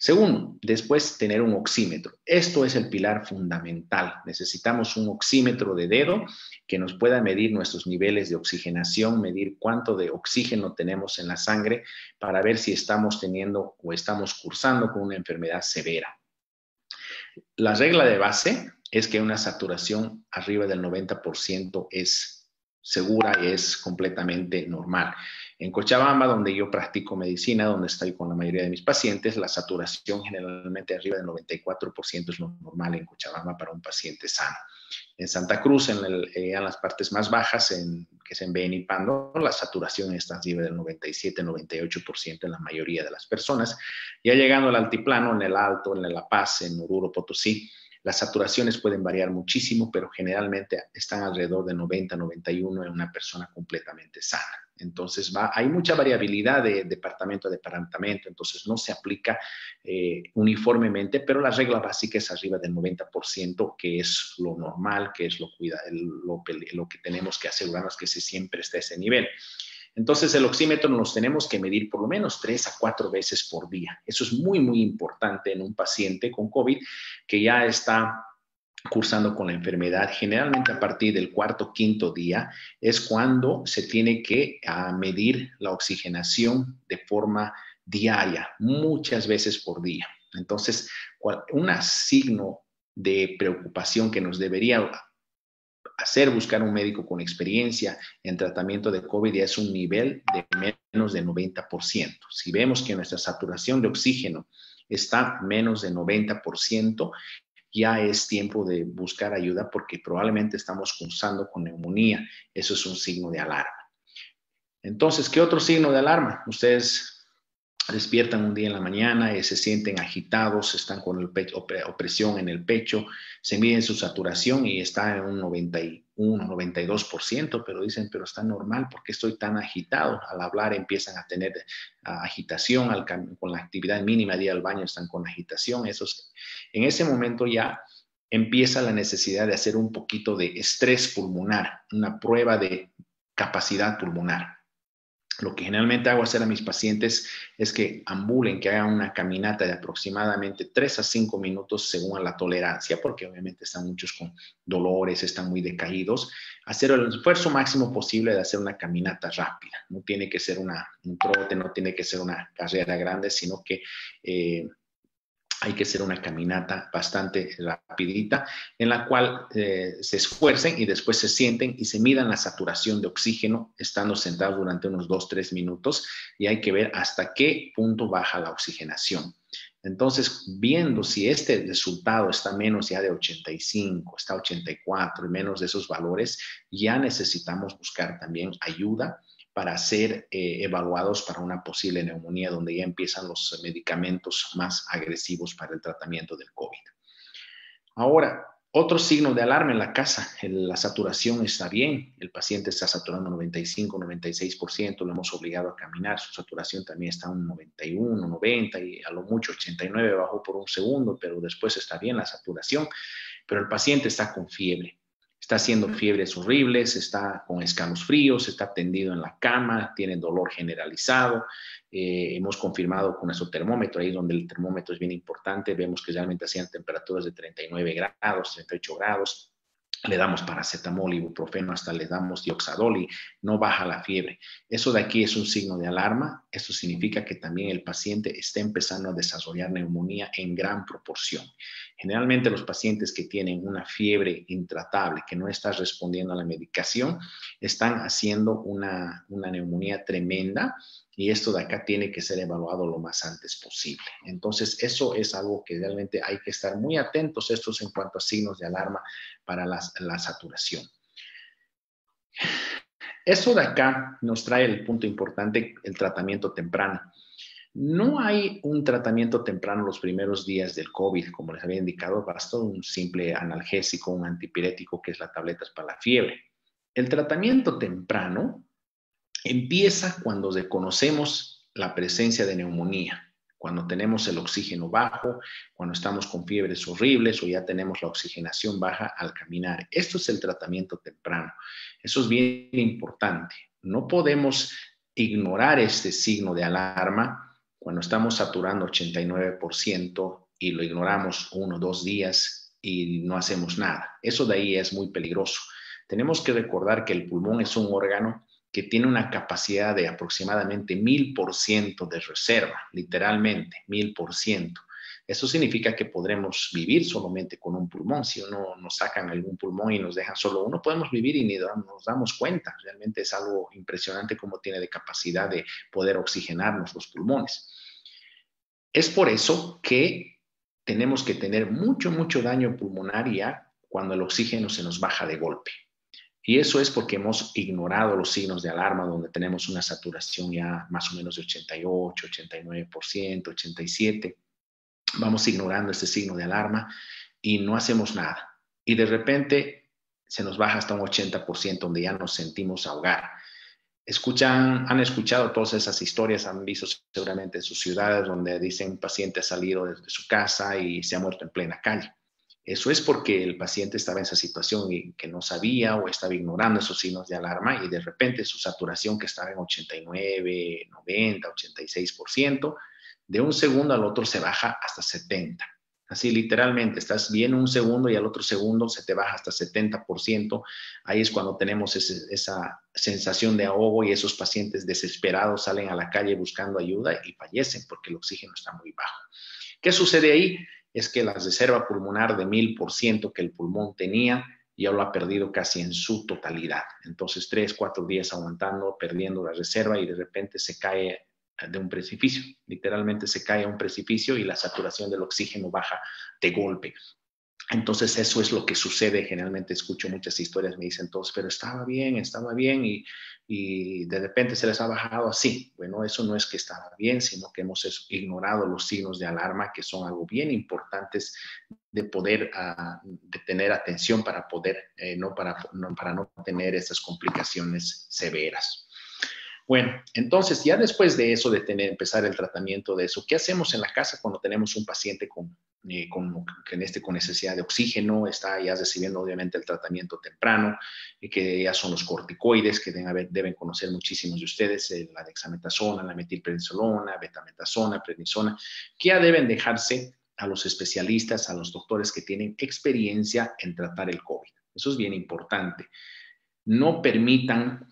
Segundo, después tener un oxímetro. Esto es el pilar fundamental. Necesitamos un oxímetro de dedo que nos pueda medir nuestros niveles de oxigenación, medir cuánto de oxígeno tenemos en la sangre para ver si estamos teniendo o estamos cursando con una enfermedad severa. La regla de base es que una saturación arriba del 90% es segura y es completamente normal. En Cochabamba, donde yo practico medicina, donde estoy con la mayoría de mis pacientes, la saturación generalmente arriba del 94% es lo normal en Cochabamba para un paciente sano. En Santa Cruz, en, eh, las partes más bajas, en, que es en Benipando, la saturación está arriba del 97-98% en la mayoría de las personas. Ya llegando al altiplano, en el Alto, en La Paz, en Oruro, Potosí, Las saturaciones pueden variar muchísimo, pero generalmente están alrededor de 90, 91 en una persona completamente sana. Entonces, hay mucha variabilidad de departamento a departamento, entonces no se aplica eh, uniformemente, pero la regla básica es arriba del 90%, que es lo normal, que es lo, que tenemos que asegurarnos que se siempre esté a ese nivel. Entonces, el oxímetro nos tenemos que medir por lo menos tres a cuatro veces por día. Eso es muy, muy importante en un paciente con COVID que ya está cursando con la enfermedad, generalmente a partir del cuarto, quinto día, es cuando se tiene que ah, medir la oxigenación de forma diaria, muchas veces por día. Entonces, un signo de preocupación que nos debería hacer buscar un médico con experiencia en tratamiento de COVID ya es un nivel de menos de 90%. Si vemos que nuestra saturación de oxígeno está menos de 90%, ya es tiempo de buscar ayuda porque probablemente estamos cursando con neumonía. Eso es un signo de alarma. Entonces, ¿qué otro signo de alarma? Ustedes despiertan un día en la mañana y se sienten agitados, están con el pecho, opresión en el pecho, se miden su saturación y está en un 91, 92%, pero dicen, pero está normal, porque estoy tan agitado? Al hablar empiezan a tener agitación, con la actividad mínima de ir al baño están con agitación. En ese momento ya empieza la necesidad de hacer un poquito de estrés pulmonar, una prueba de capacidad pulmonar. Lo que generalmente hago hacer a mis pacientes es que ambulen, que hagan una caminata de aproximadamente 3 a 5 minutos según la tolerancia, porque obviamente están muchos con dolores, están muy decaídos. Hacer el esfuerzo máximo posible de hacer una caminata rápida. No tiene que ser una, un trote, no tiene que ser una carrera grande, sino que eh, hay que hacer una caminata bastante rapidita en la cual eh, se esfuercen y después se sienten y se midan la saturación de oxígeno estando sentados durante unos 2-3 minutos y hay que ver hasta qué punto baja la oxigenación. Entonces, viendo si este resultado está menos ya de 85, está 84 y menos de esos valores, ya necesitamos buscar también ayuda para ser eh, evaluados para una posible neumonía, donde ya empiezan los medicamentos más agresivos para el tratamiento del COVID. Ahora, otro signo de alarma en la casa, la saturación está bien, el paciente está saturando 95, 96%, lo hemos obligado a caminar, su saturación también está en 91, 90 y a lo mucho 89 bajó por un segundo, pero después está bien la saturación, pero el paciente está con fiebre está haciendo fiebres horribles, está con escalofríos, está tendido en la cama, tiene dolor generalizado. Eh, hemos confirmado con nuestro termómetro, ahí donde el termómetro es bien importante, vemos que realmente hacían temperaturas de 39 grados, 38 grados. Le damos paracetamol, ibuprofeno, hasta le damos dioxadol y no baja la fiebre. Eso de aquí es un signo de alarma. Esto significa que también el paciente está empezando a desarrollar neumonía en gran proporción. Generalmente los pacientes que tienen una fiebre intratable, que no está respondiendo a la medicación, están haciendo una, neumonía tremenda y esto de acá tiene que ser evaluado lo más antes posible. Entonces, eso es algo que realmente hay que estar muy atentos, estos en cuanto a signos de alarma para la, la saturación. Eso de acá nos trae el punto importante, el tratamiento temprano. No hay un tratamiento temprano los primeros días del COVID, como les había indicado, basta un simple analgésico, un antipirético, que es la tabletas para la fiebre. El tratamiento temprano empieza cuando reconocemos la presencia de neumonía, cuando tenemos el oxígeno bajo, cuando estamos con fiebres horribles o ya tenemos la oxigenación baja al caminar. Esto es el tratamiento temprano. Eso es bien importante. No podemos ignorar este signo de alarma cuando estamos saturando 89% y lo ignoramos uno o dos días y no hacemos nada. Eso de ahí es muy peligroso. Tenemos que recordar que el pulmón es un órgano que tiene una capacidad de aproximadamente mil por ciento de reserva, literalmente mil por ciento. Eso significa que podremos vivir solamente con un pulmón. Si uno nos sacan algún pulmón y nos dejan solo uno, podemos vivir y ni nos damos cuenta. Realmente es algo impresionante cómo tiene de capacidad de poder oxigenarnos los pulmones. Es por eso que tenemos que tener mucho, mucho daño pulmonar ya cuando el oxígeno se nos baja de golpe. Y eso es porque hemos ignorado los signos de alarma, donde tenemos una saturación ya más o menos de 88, 89%, 87%. Vamos ignorando este signo de alarma y no hacemos nada. Y de repente se nos baja hasta un 80% donde ya nos sentimos ahogar. Escuchan, han escuchado todas esas historias, han visto seguramente en sus ciudades donde dicen un paciente ha salido de su casa y se ha muerto en plena calle. Eso es porque el paciente estaba en esa situación y que no sabía o estaba ignorando esos signos de alarma y de repente su saturación que estaba en 89, 90, 86%, de un segundo al otro se baja hasta 70. Así literalmente, estás bien un segundo y al otro segundo se te baja hasta 70%. Ahí es cuando tenemos esa sensación de ahogo y esos pacientes desesperados salen a la calle buscando ayuda y fallecen porque el oxígeno está muy bajo. ¿Qué sucede ahí? Es que la reserva pulmonar de 1000% que el pulmón tenía ya lo ha perdido casi en su totalidad. Entonces, tres, cuatro días aguantando, perdiendo la reserva y de repente se cae de un precipicio. Literalmente se cae a un precipicio y la saturación del oxígeno baja de golpe. Entonces eso es lo que sucede. Generalmente escucho muchas historias, me dicen todos, pero estaba bien, estaba bien y, de repente se les ha bajado así. Bueno, eso no es que estaba bien, sino que hemos ignorado los signos de alarma que son algo bien importantes de poder, uh, de tener atención para poder, eh, no, para, no, para no tener esas complicaciones severas. Bueno, entonces ya después de eso, de tener, empezar el tratamiento de eso, ¿qué hacemos en la casa cuando tenemos un paciente con, eh, con, este, con necesidad de oxígeno? Está ya recibiendo obviamente el tratamiento temprano, y que ya son los corticoides que deben, deben conocer muchísimos de ustedes, eh, la dexametasona, la metilprednisolona, betametasona, prednisona, que ya deben dejarse a los especialistas, a los doctores que tienen experiencia en tratar el COVID. Eso es bien importante. No permitan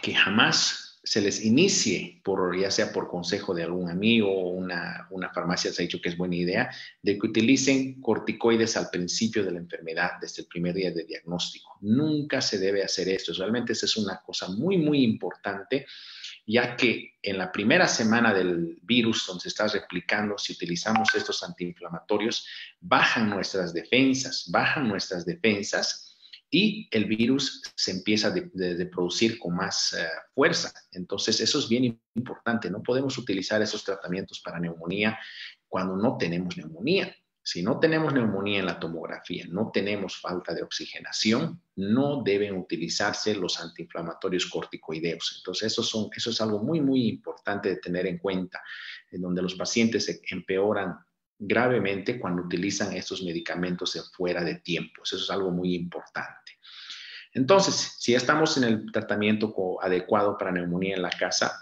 que jamás se les inicie, por, ya sea por consejo de algún amigo o una, una farmacia se ha dicho que es buena idea, de que utilicen corticoides al principio de la enfermedad, desde el primer día de diagnóstico. Nunca se debe hacer esto. Realmente esa es una cosa muy, muy importante, ya que en la primera semana del virus, donde se está replicando, si utilizamos estos antiinflamatorios, bajan nuestras defensas, bajan nuestras defensas y el virus se empieza de, producir con más eh, fuerza. Entonces, eso es bien importante. No podemos utilizar esos tratamientos para neumonía cuando no tenemos neumonía. Si no tenemos neumonía en la tomografía, no tenemos falta de oxigenación, no deben utilizarse los antiinflamatorios corticoideos. Entonces, eso, eso es algo muy, muy importante de tener en cuenta, en donde los pacientes empeoran gravemente cuando utilizan estos medicamentos fuera de tiempo. Eso es algo muy importante. Entonces, si estamos en el tratamiento adecuado para neumonía en la casa,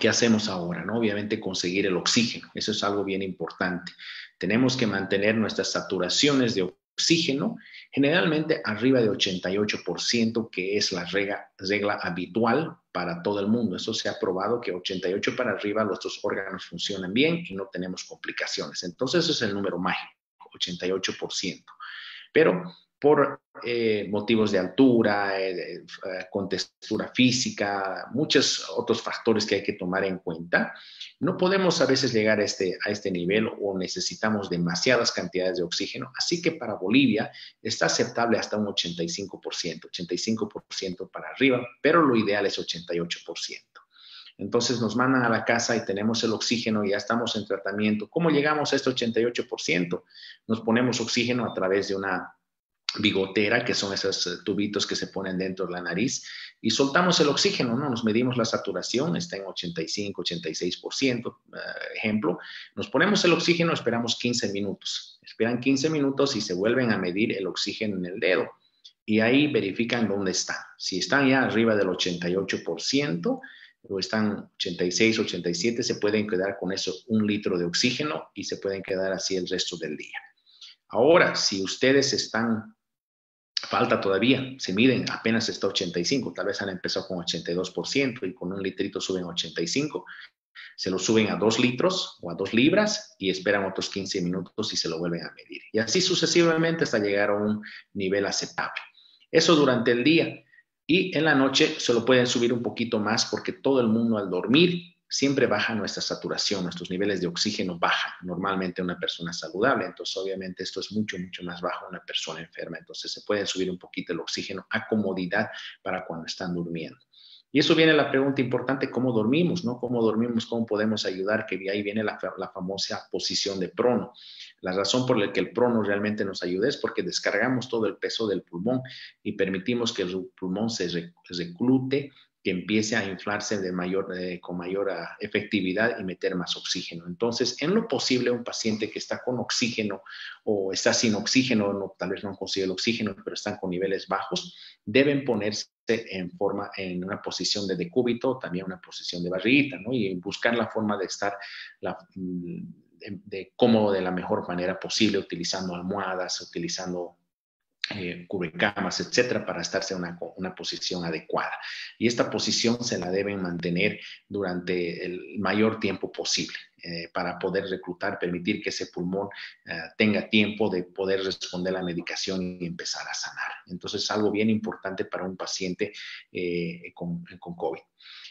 ¿qué hacemos ahora? No? Obviamente conseguir el oxígeno. Eso es algo bien importante. Tenemos que mantener nuestras saturaciones de oxígeno generalmente arriba de 88%, que es la regla habitual para todo el mundo. Eso se ha probado que 88 para arriba nuestros órganos funcionan bien y no tenemos complicaciones. Entonces, eso es el número mágico, 88%. Pero por eh, motivos de altura, eh, eh, con textura física, muchos otros factores que hay que tomar en cuenta. No podemos a veces llegar a este, a este nivel o necesitamos demasiadas cantidades de oxígeno, así que para Bolivia está aceptable hasta un 85%, 85% para arriba, pero lo ideal es 88%. Entonces nos mandan a la casa y tenemos el oxígeno y ya estamos en tratamiento. ¿Cómo llegamos a este 88%? Nos ponemos oxígeno a través de una bigotera, que son esos eh, tubitos que se ponen dentro de la nariz, y soltamos el oxígeno, ¿no? Nos medimos la saturación, está en 85, 86%, uh, ejemplo. Nos ponemos el oxígeno, esperamos 15 minutos. Esperan 15 minutos y se vuelven a medir el oxígeno en el dedo. Y ahí verifican dónde está. Si están ya arriba del 88%, o están 86, 87, se pueden quedar con eso un litro de oxígeno y se pueden quedar así el resto del día. Ahora, si ustedes están falta todavía, se miden, apenas está 85, tal vez han empezado con 82% y con un litrito suben 85, se lo suben a 2 litros o a 2 libras y esperan otros 15 minutos y se lo vuelven a medir. Y así sucesivamente hasta llegar a un nivel aceptable. Eso durante el día. Y en la noche se lo pueden subir un poquito más porque todo el mundo al dormir siempre baja nuestra saturación, nuestros niveles de oxígeno bajan normalmente una persona saludable, entonces obviamente esto es mucho, mucho más bajo una persona enferma, entonces se puede subir un poquito el oxígeno a comodidad para cuando están durmiendo. Y eso viene la pregunta importante, ¿cómo dormimos? ¿no? ¿Cómo dormimos? ¿Cómo podemos ayudar? Que ahí viene la famosa posición de prono. La razón por la que el prono realmente nos ayuda es porque descargamos todo el peso del pulmón y permitimos que el pulmón se reclute que empiece a inflarse de mayor, con mayor ah, efectividad y meter más oxígeno. Entonces, en lo posible, un paciente que está con oxígeno o está sin oxígeno, no, tal vez no consigue el oxígeno, pero están con niveles bajos, deben ponerse en forma, en una posición de decúbito, también una posición de barriguita. Y buscar la forma de estar mm, de cómodo de la mejor manera posible, utilizando almohadas, utilizando eh, cubrecamas, etcétera, para estarse en una, una, posición adecuada. Y esta posición se la deben mantener durante el mayor tiempo posible eh, para poder reclutar, permitir que ese pulmón eh, tenga tiempo de poder responder a la medicación y empezar a sanar. Entonces, es algo bien importante para un paciente eh, con, con COVID.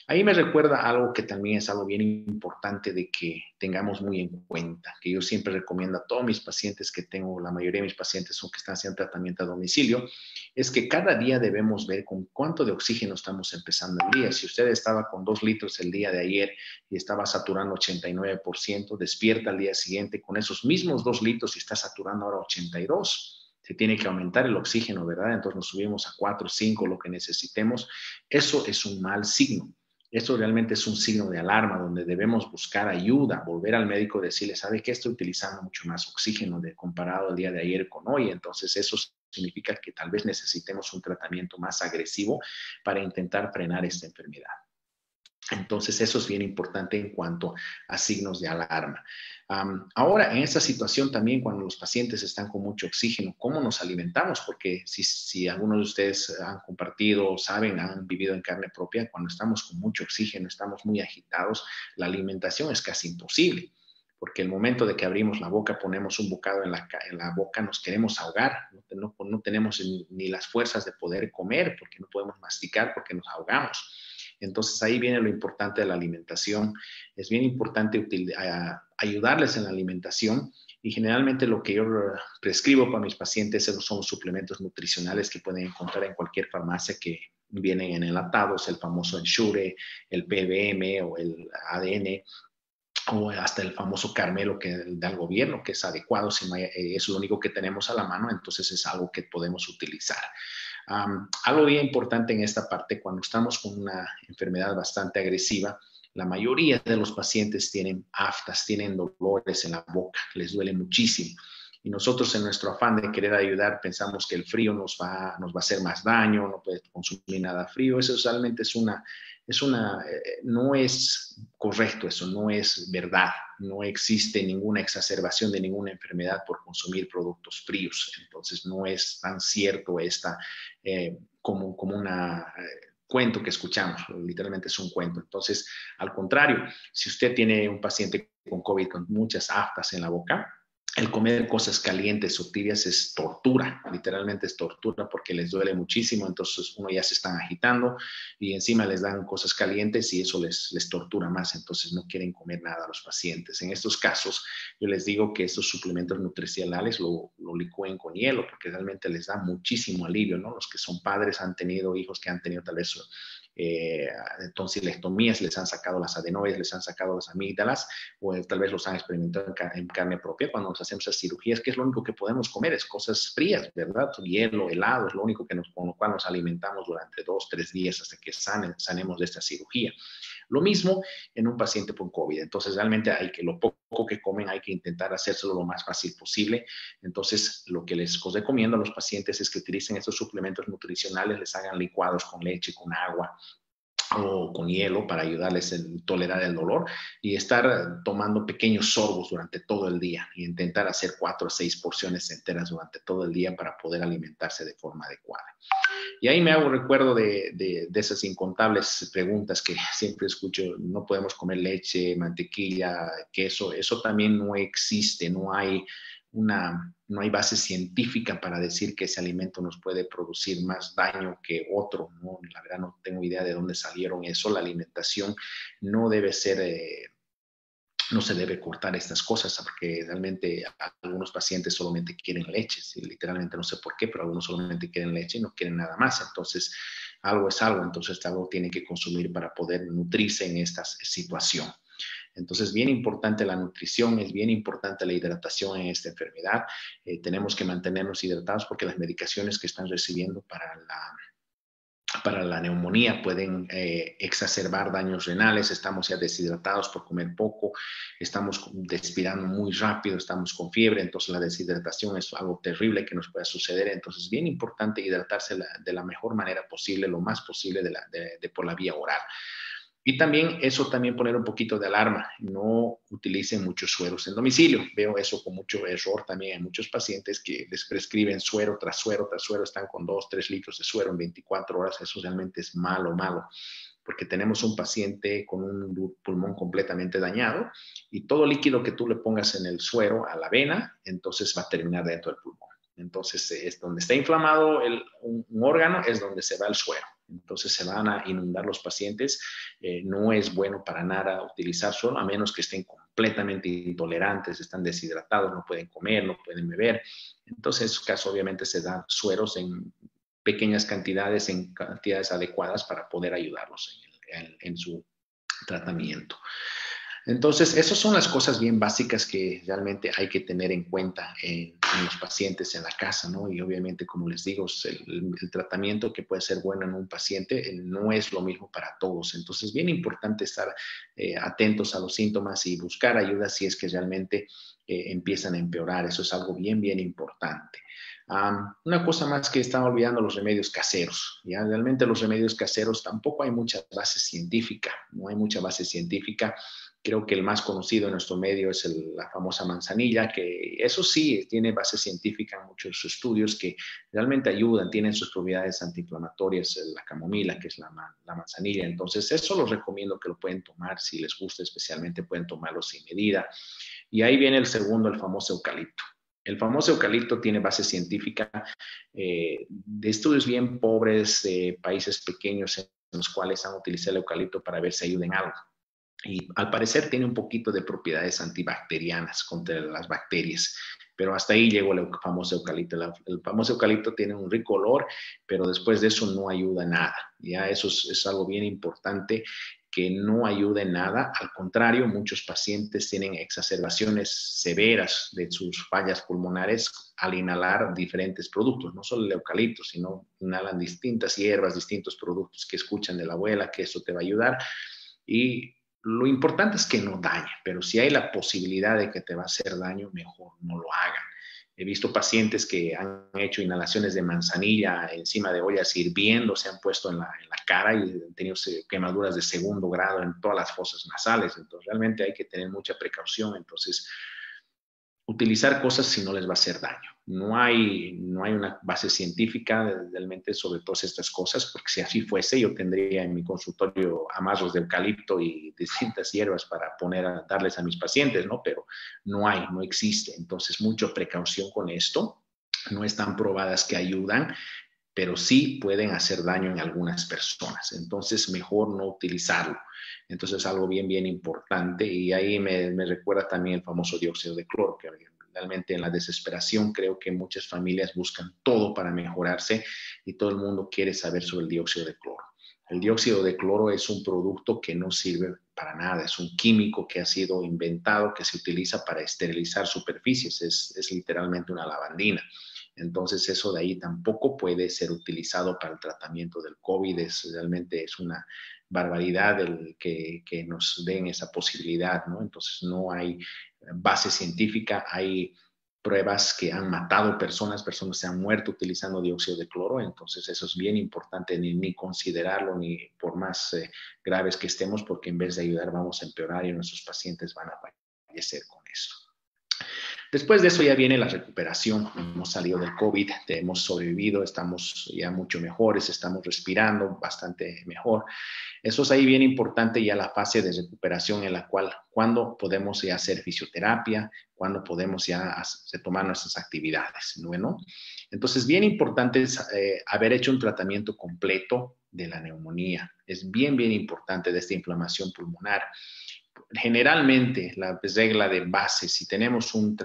Ahí me recuerda algo que también es algo bien importante de que tengamos muy en cuenta, que yo siempre recomiendo a todos mis pacientes que tengo, la mayoría de mis pacientes son que están haciendo tratamiento a domicilio, es que cada día debemos ver con cuánto de oxígeno estamos empezando el día. Si usted estaba con dos litros el día de ayer y estaba saturando 89%, despierta al día siguiente con esos mismos dos litros y está saturando ahora 82% se tiene que aumentar el oxígeno, ¿verdad? Entonces nos subimos a 4, 5, lo que necesitemos. Eso es un mal signo. Esto realmente es un signo de alarma donde debemos buscar ayuda, volver al médico y decirle, ¿sabe qué? Estoy utilizando mucho más oxígeno de, comparado el día de ayer con hoy. Entonces, eso significa que tal vez necesitemos un tratamiento más agresivo para intentar frenar esta enfermedad. Entonces, eso es bien importante en cuanto a signos de alarma. ahora, en esta situación también, cuando los pacientes están con mucho oxígeno, ¿cómo nos alimentamos? Porque si, algunos de ustedes han compartido, saben, han vivido en carne propia, cuando estamos con mucho oxígeno, estamos muy agitados, la alimentación es casi imposible porque el momento de que abrimos la boca, ponemos un bocado en la, boca, nos queremos ahogar, no tenemos ni las fuerzas de poder comer, porque no podemos masticar, porque nos ahogamos. Entonces ahí viene lo importante de la alimentación. Es bien importante ayudarles en la alimentación y generalmente lo que yo prescribo para mis pacientes son suplementos nutricionales que pueden encontrar en cualquier farmacia que vienen en enlatados, el famoso Ensure, el PBM o el ADN o hasta el famoso Carmelo que da el gobierno, que es adecuado, si no es lo único que tenemos a la mano, entonces es algo que podemos utilizar algo bien importante en esta parte, cuando estamos con una enfermedad bastante agresiva, la mayoría de los pacientes tienen aftas, tienen dolores en la boca, les duele muchísimo. Y nosotros en nuestro afán de querer ayudar pensamos que el frío nos va, nos va a hacer más daño, no puede consumir nada frío. Eso realmente es una, es una, eh, no es correcto, eso no es verdad. No existe ninguna exacerbación de ninguna enfermedad por consumir productos fríos. Entonces no es tan cierto esta eh, como, como una... Eh, cuento que escuchamos, literalmente es un cuento. Entonces, al contrario, si usted tiene un paciente con COVID con muchas aftas en la boca, el comer cosas calientes o tibias es tortura, literalmente es tortura porque les duele muchísimo, entonces uno ya se están agitando y encima les dan cosas calientes y eso les, les tortura más, entonces no quieren comer nada a los pacientes. En estos casos, yo les digo que estos suplementos nutricionales lo, lo licúen con hielo porque realmente les da muchísimo alivio, ¿no? Los que son padres han tenido hijos que han tenido tal vez eh, tonsilectomías, les han sacado las adenoides, les han sacado las amígdalas, o tal vez los han experimentado en, carne propia cuando nos hacemos esas cirugías, que es lo único que podemos comer, es cosas frías, ¿verdad? Hielo, helado, es lo único que nos, con lo cual nos alimentamos durante dos, tres días hasta que sanemos de esta cirugía. Lo mismo en un paciente con COVID. Entonces, realmente hay que, lo poco que comen, hay que intentar hacérselo lo más fácil posible. Entonces, lo que les recomiendo a los pacientes es que utilicen estos suplementos nutricionales, les hagan licuados con leche, con agua, o con hielo para ayudarles a tolerar el dolor y estar tomando pequeños sorbos durante todo el día y intentar hacer cuatro o seis porciones enteras durante todo el día para poder alimentarse de forma adecuada. Y ahí me hago recuerdo de, de, esas incontables preguntas que *laughs* siempre escucho, no podemos comer leche, mantequilla, queso, eso también no existe, no hay una, no hay base científica para decir que ese alimento nos puede producir más daño que otro, ¿no? La verdad no tengo idea de dónde salieron eso, la alimentación no debe ser, eh, no se debe cortar estas cosas, porque realmente algunos pacientes solamente quieren leche, literalmente no sé por qué, pero algunos solamente quieren leche y no quieren nada más, entonces algo es algo, entonces algo tiene que consumir para poder nutrirse en esta situación. Entonces, bien importante la nutrición, es bien importante la hidratación en esta enfermedad. Eh, tenemos que mantenernos hidratados porque las medicaciones que están recibiendo para la para la neumonía, pueden eh, exacerbar daños renales, estamos ya deshidratados por comer poco, estamos despirando muy rápido, estamos con fiebre, entonces la deshidratación es algo terrible que nos puede suceder, entonces es bien importante hidratarse de la mejor manera posible, lo más posible de por la vía oral. Y también eso también poner un poquito de alarma, no utilicen muchos sueros en domicilio. Veo eso con mucho error también en muchos pacientes que les prescriben suero tras suero tras suero, están con 2, 3 litros de suero en 24 horas. Eso realmente es malo, malo, porque tenemos un paciente con un pulmón completamente dañado y todo líquido que tú le pongas en el suero a la vena, entonces va a terminar dentro del pulmón. Entonces, es donde está inflamado el, un órgano, es donde se va el suero entonces se van a inundar los pacientes. Eh, no es bueno para nada utilizar solo, a menos que estén completamente intolerantes, están deshidratados, no pueden comer, no pueden beber. Entonces, en caso, obviamente se dan sueros en pequeñas cantidades, en cantidades adecuadas para poder ayudarlos en su tratamiento. Entonces, esas son las cosas bien básicas que realmente hay que tener en cuenta en, los pacientes en la casa, ¿no? Y obviamente, como les digo, el, tratamiento que puede ser bueno en un paciente eh, no es lo mismo para todos. Entonces, bien importante estar eh, atentos a los síntomas y buscar ayuda si es que realmente eh, empiezan a empeorar. Eso es algo bien, bien importante. Una cosa más que están olvidando los remedios caseros. ¿ya? Realmente los remedios caseros tampoco hay mucha base científica, no hay mucha base científica. Creo que el más conocido en nuestro medio es la famosa manzanilla, que eso sí tiene base científica en muchos estudios que realmente ayudan, tienen sus propiedades antiinflamatorias, la camomila, que es la, manzanilla. Entonces, eso los recomiendo que lo pueden tomar, si les gusta especialmente, pueden tomarlo sin medida. Y ahí viene el segundo, el famoso eucalipto. El famoso eucalipto tiene base científica eh, de estudios bien pobres países pequeños en los cuales han utilizado el eucalipto para ver si ayuda en algo y al parecer tiene un poquito de propiedades antibacterianas contra las bacterias. Pero hasta ahí llegó el famoso eucalipto. El famoso eucalipto tiene un rico olor, pero después de eso no ayuda nada. Ya eso es, algo bien importante que no ayuda en nada. Al contrario, muchos pacientes tienen exacerbaciones severas de sus fallas pulmonares al inhalar diferentes productos, no solo el eucalipto, sino inhalan distintas hierbas, distintos productos que escuchan de la abuela, que eso te va a ayudar. Y lo importante es que no dañe, pero si hay la posibilidad de que te va a hacer daño, mejor no lo hagan. He visto pacientes que han hecho inhalaciones de manzanilla encima de ollas hirviendo, se han puesto en la, cara y han tenido quemaduras de segundo grado en todas las fosas nasales. Entonces, realmente hay que tener mucha precaución. Entonces, utilizar cosas si no les va a hacer daño. No hay, no hay una base científica realmente sobre todas estas cosas, porque si así fuese, yo tendría en mi consultorio amarros de eucalipto y distintas hierbas para poner a darles a mis pacientes, ¿no? Pero no hay, no existe. Entonces, mucha precaución con esto. No están probadas que ayudan, pero sí pueden hacer daño en algunas personas. Entonces, mejor no utilizarlo. Entonces, es algo bien, bien importante. Y ahí me, me recuerda también el famoso dióxido de cloro, que realmente en la desesperación creo que muchas familias buscan todo para mejorarse y todo el mundo quiere saber sobre el dióxido de cloro. El dióxido de cloro es un producto que no sirve para nada, es un químico que ha sido inventado, que se utiliza para esterilizar superficies, es, es literalmente una lavandina. Entonces eso de ahí tampoco puede ser utilizado para el tratamiento del COVID, es, realmente es una barbaridad el que, que nos den esa posibilidad, ¿no? Entonces no hay base científica, hay pruebas que han matado personas, personas se han muerto utilizando dióxido de cloro, entonces eso es bien importante ni, ni considerarlo, ni por más eh, graves que estemos, porque en vez de ayudar vamos a empeorar y nuestros pacientes van a fallecer con esto. Después de eso ya viene la recuperación. Hemos salido del COVID, hemos sobrevivido, estamos ya mucho mejores, estamos respirando bastante mejor. Eso es ahí bien importante ya la fase de recuperación en la cual, cuando podemos ya hacer fisioterapia, cuando podemos ya tomar nuestras actividades, ¿no? Entonces, bien importante es eh, haber hecho un tratamiento completo de la neumonía. Es bien, bien importante de esta inflamación pulmonar generalmente la regla de base, si tenemos un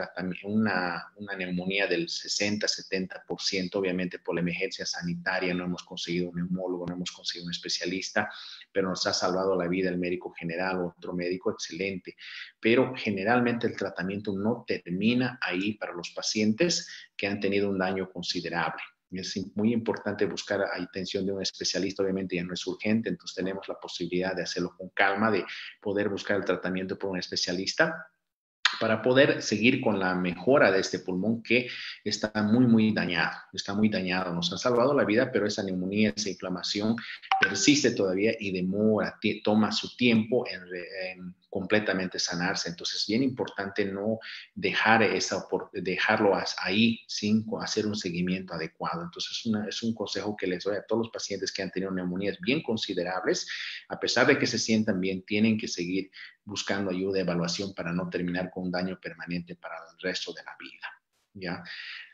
una, una neumonía del 60-70%, obviamente por la emergencia sanitaria no hemos conseguido un neumólogo, no hemos conseguido un especialista, pero nos ha salvado la vida el médico general o otro médico, excelente. Pero generalmente el tratamiento no termina ahí para los pacientes que han tenido un daño considerable. Es muy importante buscar atención de un especialista, obviamente ya no es urgente, entonces tenemos la posibilidad de hacerlo con calma, de poder buscar el tratamiento por un especialista para poder seguir con la mejora de este pulmón que está muy, muy dañado, está muy dañado. Nos ha salvado la vida, pero esa neumonía, esa inflamación persiste todavía y demora, toma su tiempo en, completamente sanarse. Entonces, es bien importante no dejar esa, dejarlo ahí sin hacer un seguimiento adecuado. Entonces, es un consejo que les doy a todos los pacientes que han tenido neumonías bien considerables, a pesar de que se sientan bien, tienen que seguir buscando ayuda, de evaluación para no terminar con un daño permanente para el resto de la vida. ¿ya?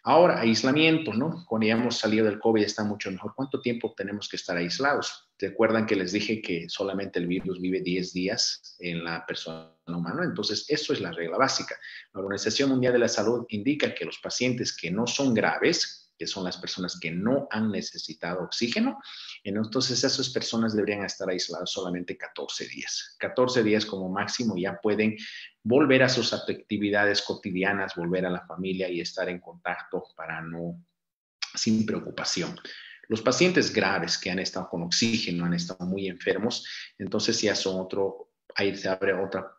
Ahora, aislamiento, ¿no? Cuando ya hemos salido del COVID está mucho mejor. ¿Cuánto tiempo tenemos que estar aislados? ¿Recuerdan que les dije que solamente el virus vive 10 días en la persona humana? Entonces, eso es la regla básica. La Organización Mundial de la Salud indica que los pacientes que no son graves, que son las personas que no han necesitado oxígeno. Entonces, esas personas deberían estar aisladas solamente 14 días. 14 días como máximo ya pueden volver a sus actividades cotidianas, volver a la familia y estar en contacto para no, sin preocupación. Los pacientes graves que han estado con oxígeno, han estado muy enfermos, entonces ya son otro, ahí se abre otra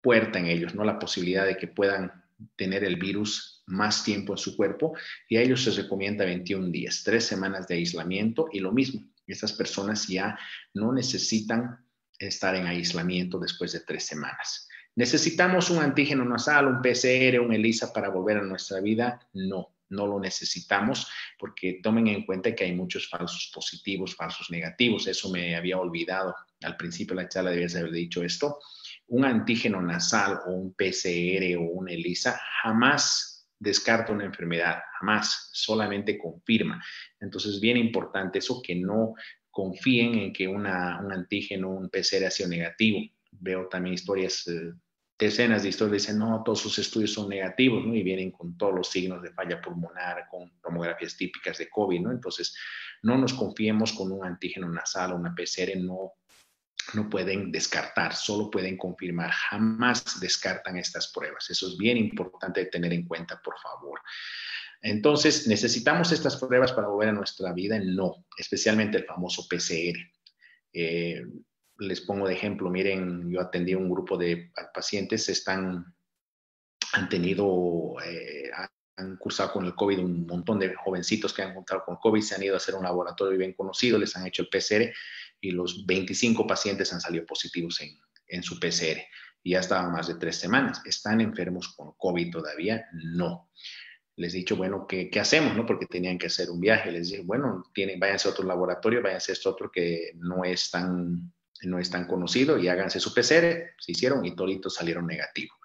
puerta en ellos, ¿no? La posibilidad de que puedan tener el virus más tiempo en su cuerpo y a ellos se recomienda 21 días, tres semanas de aislamiento y lo mismo, estas personas ya no necesitan estar en aislamiento después de tres semanas. ¿Necesitamos un antígeno nasal, un PCR, un ELISA para volver a nuestra vida? No, no lo necesitamos porque tomen en cuenta que hay muchos falsos positivos, falsos negativos. Eso me había olvidado al principio de la charla, debías haber dicho esto un antígeno nasal o un PCR o un ELISA jamás descarta una enfermedad, jamás, solamente confirma. Entonces, es bien importante eso, que no confíen en que un antígeno, un PCR ha sido negativo. Veo también historias, eh, decenas de historias, dicen, no, todos sus estudios son negativos, ¿no? Y vienen con todos los signos de falla pulmonar, con tomografías típicas de COVID, ¿no? Entonces, no nos confiemos con un antígeno nasal o una PCR, no no pueden descartar, solo pueden confirmar, jamás descartan estas pruebas. Eso es bien importante tener en cuenta, por favor. Entonces, ¿necesitamos estas pruebas para volver a nuestra vida? No, especialmente el famoso PCR. Eh, les pongo de ejemplo, miren, yo atendí a un grupo de pacientes, están, han tenido, eh, han cursado con el COVID, un montón de jovencitos que han encontrado con COVID, se han ido a hacer un laboratorio bien conocido, les han hecho el PCR y los 25 pacientes han salido positivos en, en su PCR y ya estaban más de tres semanas. ¿Están enfermos con COVID todavía? No. Les he dicho, bueno, ¿qué, ¿qué, hacemos? ¿no? Porque tenían que hacer un viaje. Les dije, bueno, tienen, váyanse a otro laboratorio, váyanse a este otro que no es tan, no es tan conocido y háganse su PCR. Se hicieron y toditos salieron negativos.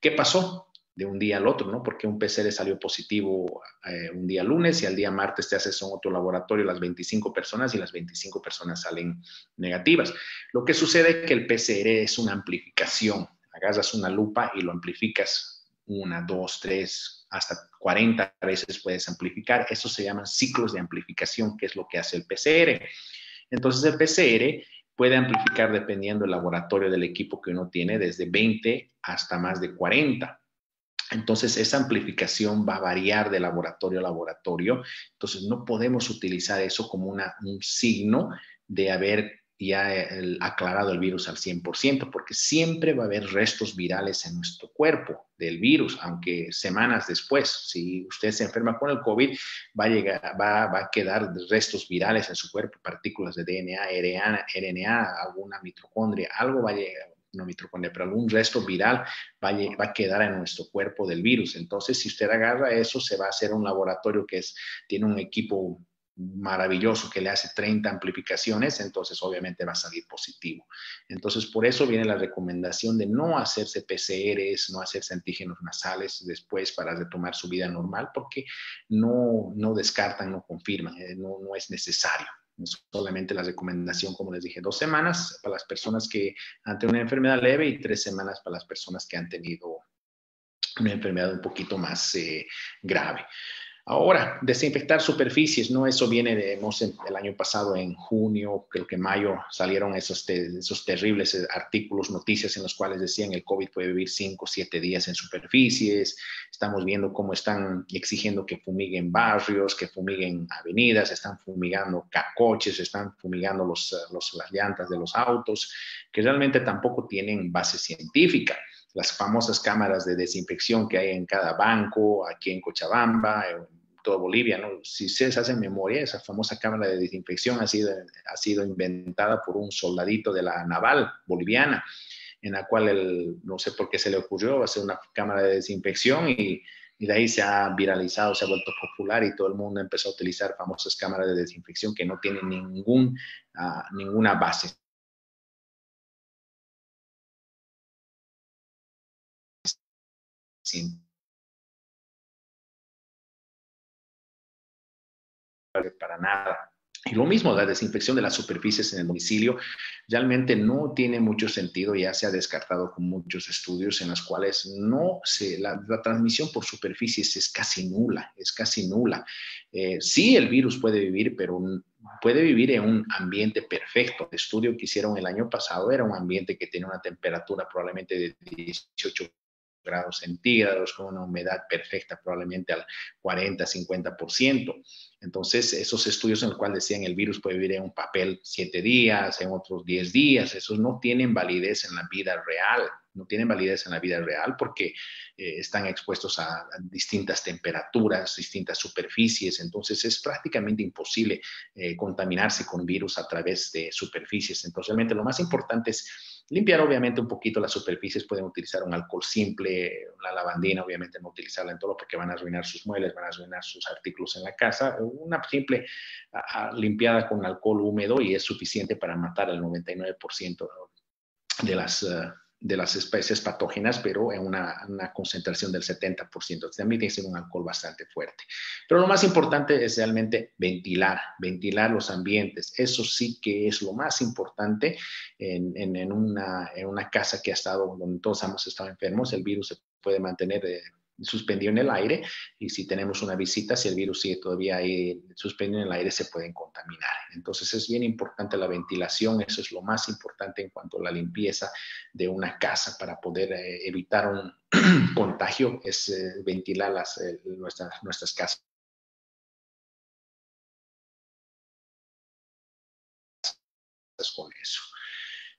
¿Qué pasó? De un día al otro, ¿no? Porque un PCR salió positivo eh, un día lunes y al día martes te haces otro laboratorio las 25 personas y las 25 personas salen negativas. Lo que sucede es que el PCR es una amplificación. Agarras una lupa y lo amplificas una, dos, tres, hasta 40 veces puedes amplificar. Eso se llaman ciclos de amplificación, que es lo que hace el PCR. Entonces el PCR puede amplificar dependiendo del laboratorio del equipo que uno tiene, desde 20 hasta más de 40. Entonces, esa amplificación va a variar de laboratorio a laboratorio. Entonces, no podemos utilizar eso como un signo de haber ya aclarado el virus al 100%, porque siempre va a haber restos virales en nuestro cuerpo del virus, aunque semanas después, si usted se enferma con el COVID, va a, llegar, va, va a quedar restos virales en su cuerpo, partículas de DNA, RNA, RNA alguna mitocondria, algo va a, llegar, no pero algún resto viral va a, va a, quedar en nuestro cuerpo del virus. Entonces, si usted agarra eso, se va a hacer un laboratorio que es, tiene un equipo maravilloso que le hace 30 amplificaciones, entonces obviamente va a salir positivo. Entonces, por eso viene la recomendación de no hacerse PCRs, no hacerse antígenos nasales después para retomar su vida normal, porque no, no descartan, no confirman, eh, no, no es necesario. Solamente la recomendación, como les dije, dos semanas para las personas que han tenido una enfermedad leve y tres semanas para las personas que han tenido una enfermedad un poquito más eh, grave. Ahora, desinfectar superficies, ¿no? Eso viene de, el año pasado, en junio, creo que mayo, salieron esos, esos terribles eh, artículos, noticias en los cuales decían el COVID puede vivir 5 o 7 días en superficies. Estamos viendo cómo están exigiendo que fumiguen barrios, que fumiguen avenidas, están fumigando coches, están fumigando los, los, las llantas de los autos, que realmente tampoco tienen base científica las famosas cámaras de desinfección que hay en cada banco, aquí en Cochabamba, en toda Bolivia, ¿no? Si ustedes hacen memoria, esa famosa cámara de desinfección ha sido, ha sido inventada por un soldadito de la naval boliviana, en la cual el, no sé por qué se le ocurrió hacer una cámara de desinfección y, de ahí se ha viralizado, se ha vuelto popular y todo el mundo empezó a utilizar famosas cámaras de desinfección que no tienen ningún, uh, ninguna base para nada. Y lo mismo, la desinfección de las superficies en el domicilio realmente no tiene mucho sentido, ya se ha descartado con muchos estudios en los cuales no se, la, transmisión por superficies es casi nula, es casi nula. Eh, sí, el virus puede vivir, pero puede vivir en un ambiente perfecto. El estudio que hicieron el año pasado era un ambiente que tiene una temperatura probablemente de 18 grados centígrados, con una humedad perfecta, probablemente al 40-50%. Entonces, esos estudios en los cuales decían el virus puede vivir en un papel siete días, en otros 10 días, esos no tienen validez en la vida real, no tienen validez en la vida real porque eh, están expuestos a, distintas temperaturas, distintas superficies, entonces es prácticamente imposible eh, contaminarse con virus a través de superficies. Entonces, realmente lo más importante es Limpiar obviamente un poquito las superficies, pueden utilizar un alcohol simple, una lavandina, obviamente no utilizarla en todo porque van a arruinar sus muebles, van a arruinar sus artículos en la casa. Una simple limpiada con alcohol húmedo y es suficiente para matar el 99% de las, uh, de las especies patógenas, pero en una, concentración del 70%. También tiene que ser un alcohol bastante fuerte. Pero lo más importante es realmente ventilar, ventilar los ambientes. Eso sí que es lo más importante en, en, una, en una, casa que ha estado, donde todos hemos estado enfermos. El virus se puede mantener... Eh, suspendido en el aire y si tenemos una visita, si el virus sigue todavía ahí suspendido en el aire, se pueden contaminar. Entonces es bien importante la ventilación, eso es lo más importante en cuanto a la limpieza de una casa para poder eh, evitar un *clears throat* contagio, es eh, ventilar eh, nuestras, nuestras casas. con eso.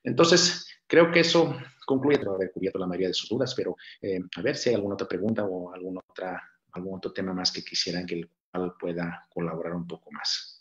Entonces, creo que eso concluye de haber cubierto la mayoría de sus dudas, pero eh, a ver si hay alguna otra pregunta o alguna otra, algún otro tema más que quisieran que el cual pueda colaborar un poco más.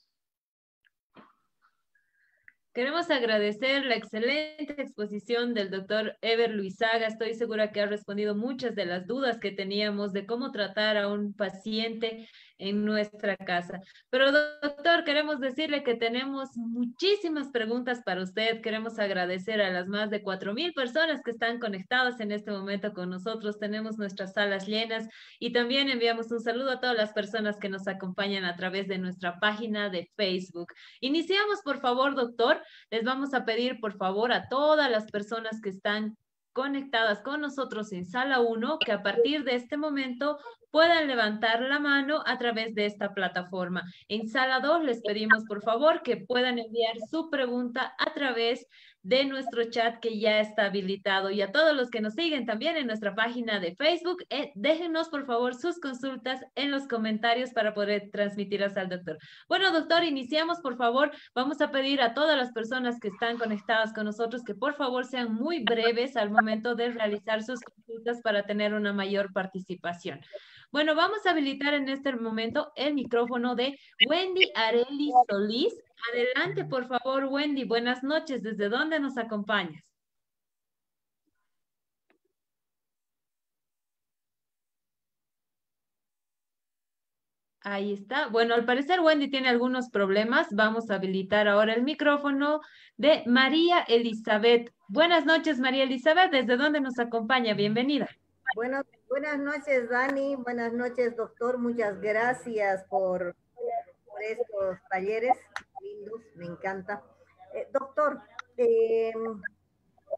Queremos agradecer la excelente exposición del doctor Ever Luisaga. Estoy segura que ha respondido muchas de las dudas que teníamos de cómo tratar a un paciente en nuestra casa. Pero doctor, queremos decirle que tenemos muchísimas preguntas para usted. Queremos agradecer a las más de cuatro mil personas que están conectadas en este momento con nosotros. Tenemos nuestras salas llenas y también enviamos un saludo a todas las personas que nos acompañan a través de nuestra página de Facebook. Iniciamos, por favor, doctor. Les vamos a pedir, por favor, a todas las personas que están conectadas con nosotros en sala 1 que a partir de este momento puedan levantar la mano a través de esta plataforma. En sala 2 les pedimos por favor que puedan enviar su pregunta a través de nuestro chat que ya está habilitado y a todos los que nos siguen también en nuestra página de Facebook, eh, déjenos por favor sus consultas en los comentarios para poder transmitirlas al doctor. Bueno, doctor, iniciamos por favor. Vamos a pedir a todas las personas que están conectadas con nosotros que por favor sean muy breves al momento de realizar sus consultas para tener una mayor participación. Bueno, vamos a habilitar en este momento el micrófono de Wendy Areli Solís. Adelante, por favor, Wendy. Buenas noches. ¿Desde dónde nos acompañas? Ahí está. Bueno, al parecer Wendy tiene algunos problemas. Vamos a habilitar ahora el micrófono de María Elizabeth. Buenas noches, María Elizabeth. ¿Desde dónde nos acompaña? Bienvenida. Bueno, buenas noches, Dani. Buenas noches, doctor. Muchas gracias por, por estos talleres. Me encanta. Eh, doctor, em,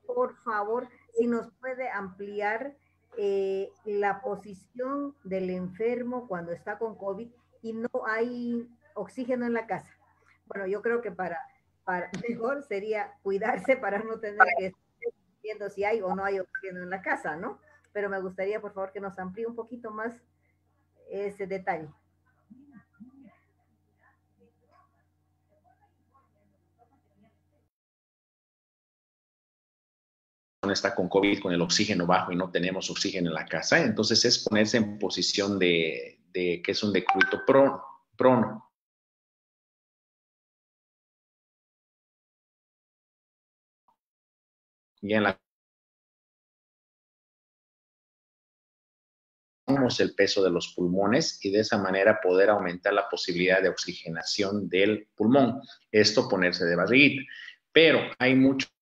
por favor, si nos puede ampliar eh, la posición del enfermo cuando está con COVID y no hay oxígeno en la casa. Bueno, yo creo que para, para *laughs* mejor sería cuidarse para no tener que estar viendo si hay o no hay oxígeno en la casa, ¿no? Pero me gustaría, por favor, que nos amplíe un poquito más ese detalle. Está con COVID con el oxígeno bajo y no tenemos oxígeno en la casa, entonces es ponerse en posición de, que es un decúbito prono. Y en la el peso de los pulmones y de esa manera poder aumentar la posibilidad de oxigenación del pulmón. Esto ponerse de barriguita. Pero hay muchos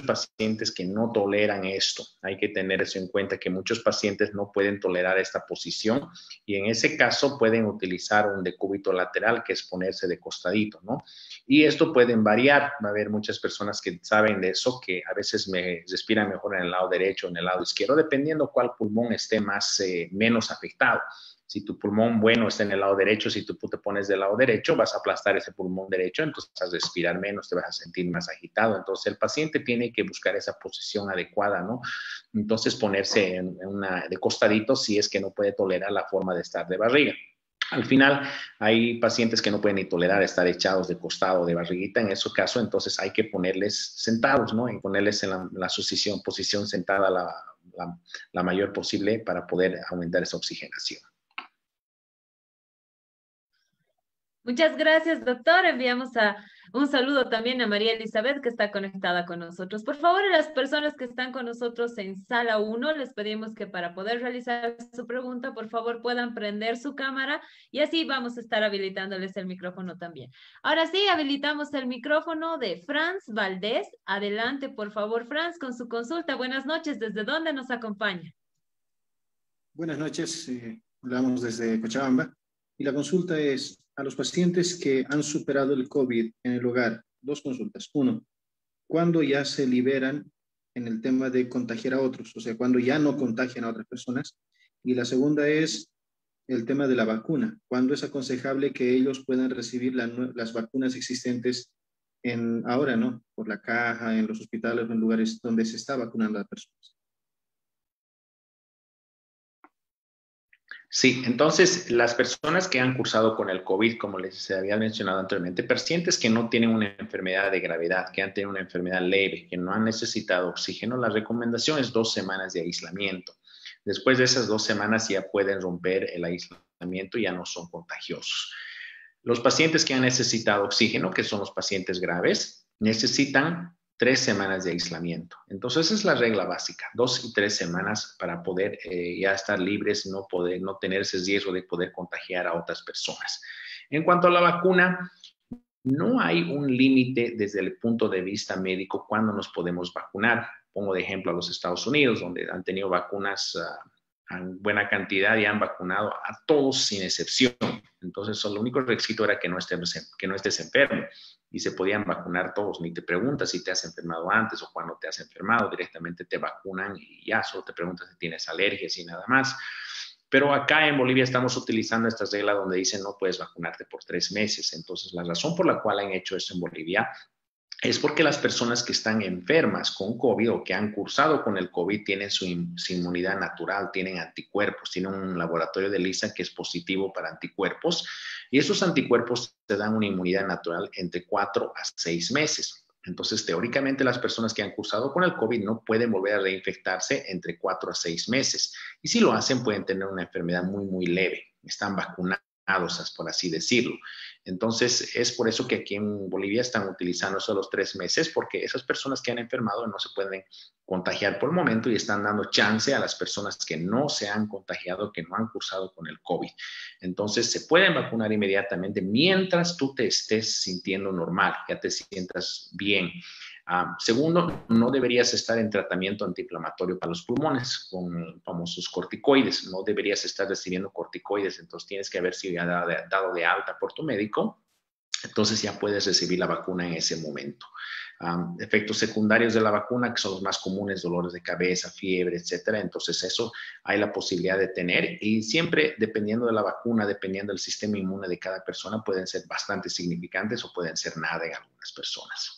pacientes que no toleran esto. Hay que tener eso en cuenta, que muchos pacientes no pueden tolerar esta posición y en ese caso pueden utilizar un decúbito lateral, que es ponerse de costadito, ¿no? Y esto pueden variar. Va a haber muchas personas que saben de eso, que a veces me respiran mejor en el lado derecho o en el lado izquierdo, dependiendo cuál pulmón esté más, eh, menos afectado. Si tu pulmón bueno está en el lado derecho, si tú te pones del lado derecho, vas a aplastar ese pulmón derecho, entonces vas a respirar menos, te vas a sentir más agitado. Entonces el paciente tiene que buscar esa posición adecuada, ¿no? Entonces ponerse en, una, de costadito si es que no puede tolerar la forma de estar de barriga. Al final, hay pacientes que no pueden ni tolerar estar echados de costado de barriguita. En ese caso, entonces hay que ponerles sentados, ¿no? Y ponerles en la, posición sentada la, la mayor posible para poder aumentar esa oxigenación. Muchas gracias, doctor. Enviamos un saludo también a María Elizabeth, que está conectada con nosotros. Por favor, a las personas que están con nosotros en sala 1, les pedimos que para poder realizar su pregunta, por favor, puedan prender su cámara y así vamos a estar habilitándoles el micrófono también. Ahora sí, habilitamos el micrófono de Franz Valdés. Adelante, por favor, Franz, con su consulta. Buenas noches. ¿Desde dónde nos acompaña? Buenas noches. Eh, hablamos desde Cochabamba. Y la consulta es, a los pacientes que han superado el COVID en el hogar, dos consultas. Uno, ¿cuándo ya se liberan en el tema de contagiar a otros? O sea, cuando ya no contagian a otras personas. Y la segunda es el tema de la vacuna. ¿Cuándo es aconsejable que ellos puedan recibir las vacunas existentes en ahora, ¿no? Por la caja, en los hospitales, en lugares donde se está vacunando a personas. Sí, entonces las personas que han cursado con el COVID, como les había mencionado anteriormente, pacientes que no tienen una enfermedad de gravedad, que han tenido una enfermedad leve, que no han necesitado oxígeno, la recomendación es dos semanas de aislamiento. Después de esas dos semanas ya pueden romper el aislamiento ya no son contagiosos. Los pacientes que han necesitado oxígeno, que son los pacientes graves, necesitan tres semanas de aislamiento. Entonces, esa es la regla básica, dos y tres semanas para poder eh, ya estar libres, no, poder, no tener ese riesgo de poder contagiar a otras personas. En cuanto a la vacuna, no hay un límite desde el punto de vista médico cuándo nos podemos vacunar. Pongo de ejemplo a los Estados Unidos, donde han tenido vacunas en buena cantidad y han vacunado a todos sin excepción. Entonces, lo único requisito era que no estés, que no estés enfermo y se podían vacunar todos. Ni te preguntas si te has enfermado antes o cuando te has enfermado, directamente te vacunan y ya solo te preguntas si tienes alergias y nada más. Pero acá en Bolivia estamos utilizando esta regla donde dicen no puedes vacunarte por tres meses. Entonces, la razón por la cual han hecho eso en Bolivia es porque las personas que están enfermas con COVID o que han cursado con el COVID tienen su, inmunidad natural, tienen anticuerpos, tienen un laboratorio de LISA que es positivo para anticuerpos y esos anticuerpos te dan una inmunidad natural entre cuatro a seis meses. Entonces, teóricamente, las personas que han cursado con el COVID no pueden volver a reinfectarse entre cuatro a seis meses. Y si lo hacen, pueden tener una enfermedad muy, muy leve. Están vacunados por así decirlo. Entonces, es por eso que aquí en Bolivia están utilizando solo los tres meses, porque esas personas que han enfermado no se pueden contagiar por el momento y están dando chance a las personas que no se han contagiado, que no han cursado con el COVID. Entonces, se pueden vacunar inmediatamente mientras tú te estés sintiendo normal, ya te sientas bien. Ah, segundo, no deberías estar en tratamiento antiinflamatorio para los pulmones con famosos corticoides. No deberías estar recibiendo corticoides, entonces tienes que haber sido dado de, alta por tu médico entonces ya puedes recibir la vacuna en ese momento. efectos secundarios de la vacuna, que son los más comunes, dolores de cabeza, fiebre, etcétera. Entonces, eso hay la posibilidad de tener y siempre, dependiendo de la vacuna, dependiendo del sistema inmune de cada persona, pueden ser bastante significantes o pueden ser nada en algunas personas.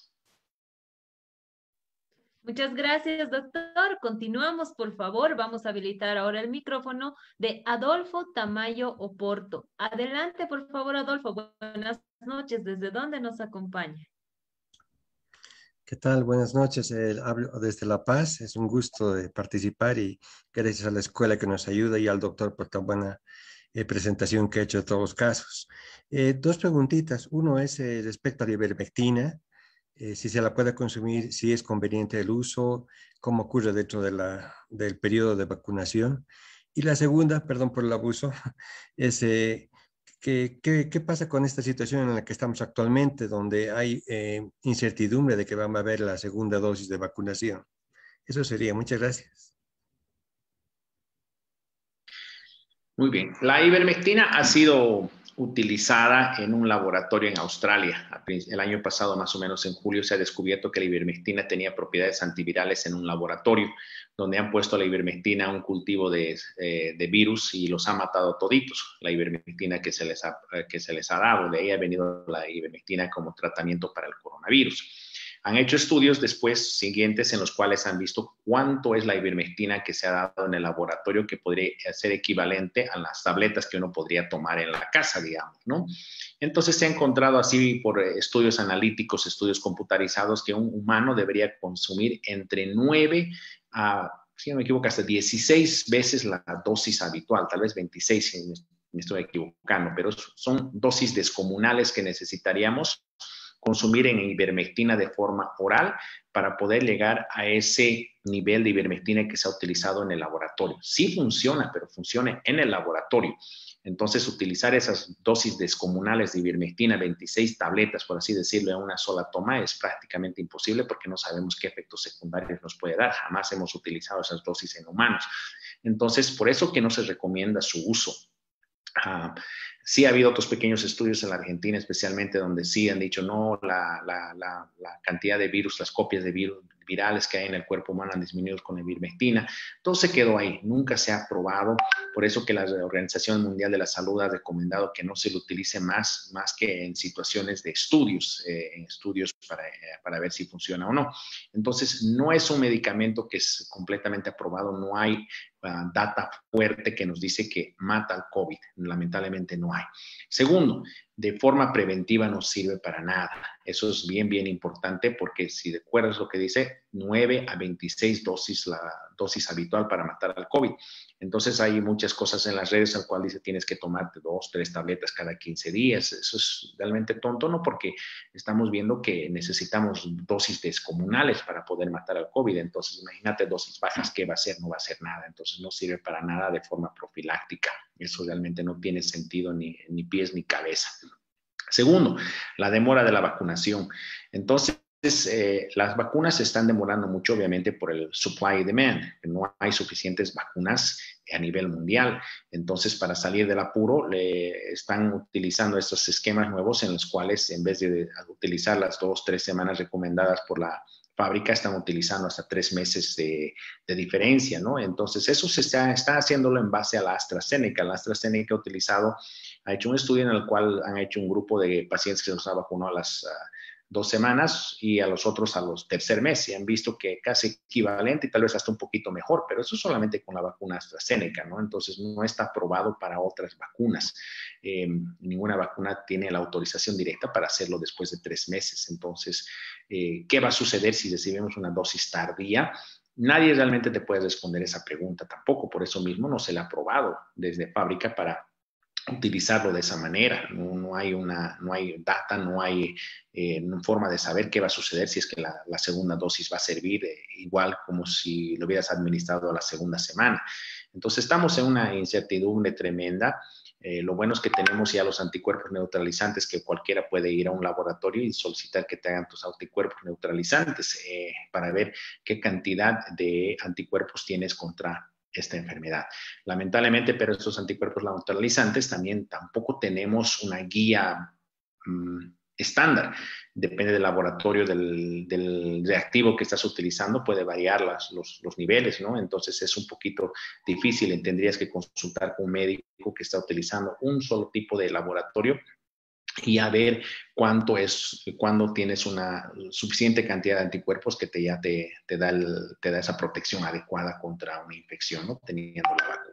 Muchas gracias, doctor. Continuamos, por favor. Vamos a habilitar ahora el micrófono de Adolfo Tamayo Oporto. Adelante, por favor, Adolfo. Buenas noches. ¿Desde dónde nos acompaña? ¿Qué tal? Buenas noches. hablo desde La Paz. Es un gusto de participar y gracias a la escuela que nos ayuda y al doctor por tan buena eh, presentación que ha hecho de todos los casos. Eh, dos preguntitas. Uno es eh, respecto a la ivermectina. Eh, si se la puede consumir, si es conveniente el uso, cómo ocurre dentro de la, del periodo de vacunación. Y la segunda, perdón por el abuso, *laughs* es eh, ¿qué, qué, pasa con esta situación en la que estamos actualmente, donde hay eh, incertidumbre de que va a haber la segunda dosis de vacunación. Eso sería. Muchas gracias. Muy bien. La ivermectina ha sido utilizada en un laboratorio en Australia. El año pasado, más o menos en julio, se ha descubierto que la ivermectina tenía propiedades antivirales en un laboratorio, donde han puesto la ivermectina a un cultivo de, eh, de, virus y los ha matado toditos. La ivermectina que se, les ha, que se les ha dado, de ahí ha venido la ivermectina como tratamiento para el coronavirus. Han hecho estudios después siguientes en los cuales han visto cuánto es la ivermectina que se ha dado en el laboratorio que podría ser equivalente a las tabletas que uno podría tomar en la casa, digamos, ¿no? Entonces se ha encontrado así por estudios analíticos, estudios computarizados, que un humano debería consumir entre 9 a, si no me equivoco, hasta 16 veces la dosis habitual, tal vez 26 si me estoy equivocando, pero son dosis descomunales que necesitaríamos consumir en ivermectina de forma oral para poder llegar a ese nivel de ivermectina que se ha utilizado en el laboratorio. Sí funciona, pero funciona en el laboratorio. Entonces, utilizar esas dosis descomunales de ivermectina, 26 tabletas, por así decirlo, en una sola toma, es prácticamente imposible porque no sabemos qué efectos secundarios nos puede dar. Jamás hemos utilizado esas dosis en humanos. Entonces, por eso que no se recomienda su uso. Ah, Sí ha habido otros pequeños estudios en la Argentina, especialmente donde sí han dicho, no, la cantidad de virus, las copias de virus, virales que hay en el cuerpo humano han disminuido con la ivermectina. Todo se quedó ahí, nunca se ha probado. Por eso que la Organización Mundial de la Salud ha recomendado que no se lo utilice más, más que en situaciones de estudios, eh, en estudios para, eh, para ver si funciona o no. Entonces, no es un medicamento que es completamente aprobado, no hay uh, data fuerte que nos dice que mata al COVID. Lamentablemente no hay. Segundo, de forma preventiva no sirve para nada. Eso es bien, bien importante porque si recuerdas lo que dice, 9 a 26 dosis la dosis habitual para matar al COVID. Entonces hay muchas cosas en las redes al cual dice tienes que tomarte dos, tres tabletas cada 15 días. Eso es realmente tonto, ¿no? Porque estamos viendo que necesitamos dosis descomunales para poder matar al COVID. Entonces imagínate dosis bajas, ¿qué va a ser? No va a ser nada. Entonces no sirve para nada de forma profiláctica. Eso realmente no tiene sentido ni, ni pies ni cabeza. Segundo, la demora de la vacunación. Entonces, eh, las vacunas se están demorando mucho, obviamente, por el supply y demand. No hay suficientes vacunas a nivel mundial. Entonces, para salir del apuro, le están utilizando estos esquemas nuevos en los cuales, en vez de utilizar las dos, tres semanas recomendadas por la fábrica, están utilizando hasta tres meses de, diferencia, ¿no? Entonces, eso se está, está haciéndolo en base a la AstraZeneca. La AstraZeneca ha utilizado ha hecho un estudio en el cual han hecho un grupo de pacientes que los ha vacunado a las dos semanas y a los otros a los tercer mes y han visto que casi equivalente y tal vez hasta un poquito mejor, pero eso solamente con la vacuna AstraZeneca, ¿no? Entonces no está aprobado para otras vacunas. Em, ninguna vacuna tiene la autorización directa para hacerlo después de tres meses. Entonces, eh, ¿qué va a suceder si recibimos una dosis tardía? Nadie realmente te puede responder esa pregunta tampoco, por eso mismo no se le ha aprobado desde fábrica para utilizarlo de esa manera. No, hay, una, no hay data, no hay eh, forma de saber qué va a suceder si es que la, segunda dosis va a servir eh, igual como si lo hubieras administrado la segunda semana. Entonces estamos en una incertidumbre tremenda. Eh, lo bueno es que tenemos ya los anticuerpos neutralizantes que cualquiera puede ir a un laboratorio y solicitar que te hagan tus anticuerpos neutralizantes para ver qué cantidad de anticuerpos tienes contra esta enfermedad. Lamentablemente, pero estos anticuerpos neutralizantes también tampoco tenemos una guía mm, estándar. Depende del laboratorio, del, reactivo que estás utilizando, puede variar los, los, niveles, ¿no? Entonces es un poquito difícil, tendrías que consultar con un médico que está utilizando un solo tipo de laboratorio y a ver cuánto es, cuándo tienes una suficiente cantidad de anticuerpos que te, ya te, te, da te da esa protección adecuada contra una infección, ¿no? Teniendo la vacuna.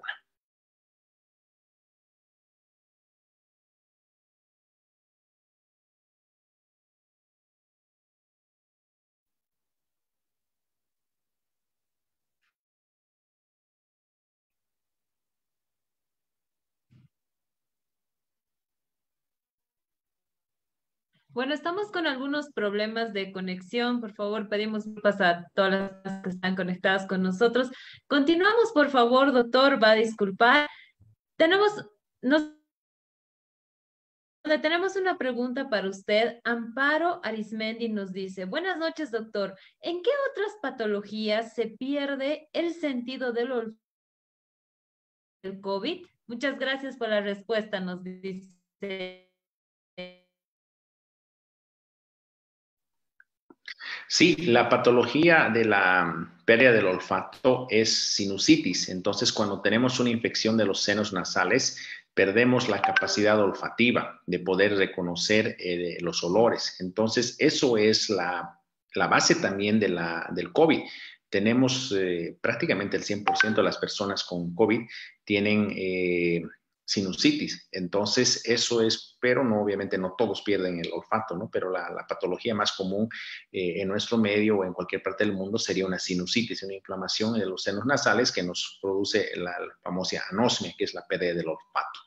Bueno, estamos con algunos problemas de conexión. Por favor, pedimos disculpas a todas las que están conectadas con nosotros. Continuamos, por favor, doctor, va a disculpar. Tenemos, nos, tenemos una pregunta para usted. Amparo Arismendi nos dice, buenas noches, doctor. ¿En qué otras patologías se pierde el sentido del COVID? Muchas gracias por la respuesta, nos dice Sí, la patología de la pérdida del olfato es sinusitis. Entonces, cuando tenemos una infección de los senos nasales, perdemos la capacidad olfativa de poder reconocer eh, los olores. Entonces, eso es la, base también de la, del COVID. Tenemos eh, prácticamente el 100% de las personas con COVID tienen eh, sinusitis. Entonces, eso es, pero no, obviamente no todos pierden el olfato, ¿no? Pero la, patología más común eh, en nuestro medio o en cualquier parte del mundo sería una sinusitis, una inflamación de los senos nasales que nos produce la, famosa anosmia, que es la pérdida del olfato.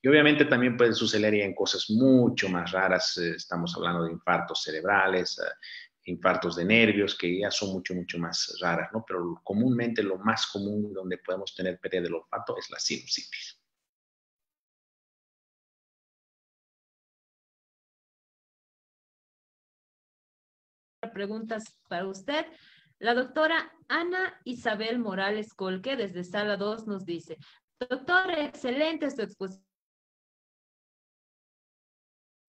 Y obviamente también puede suceder en cosas mucho más raras, eh, estamos hablando de infartos cerebrales, eh, infartos de nervios, que ya son mucho, mucho más raras, ¿no? Pero comúnmente lo más común donde podemos tener pérdida del olfato es la sinusitis. Preguntas para usted. La doctora Ana Isabel Morales Colque, desde Sala 2, nos dice, doctor, excelente su exposición.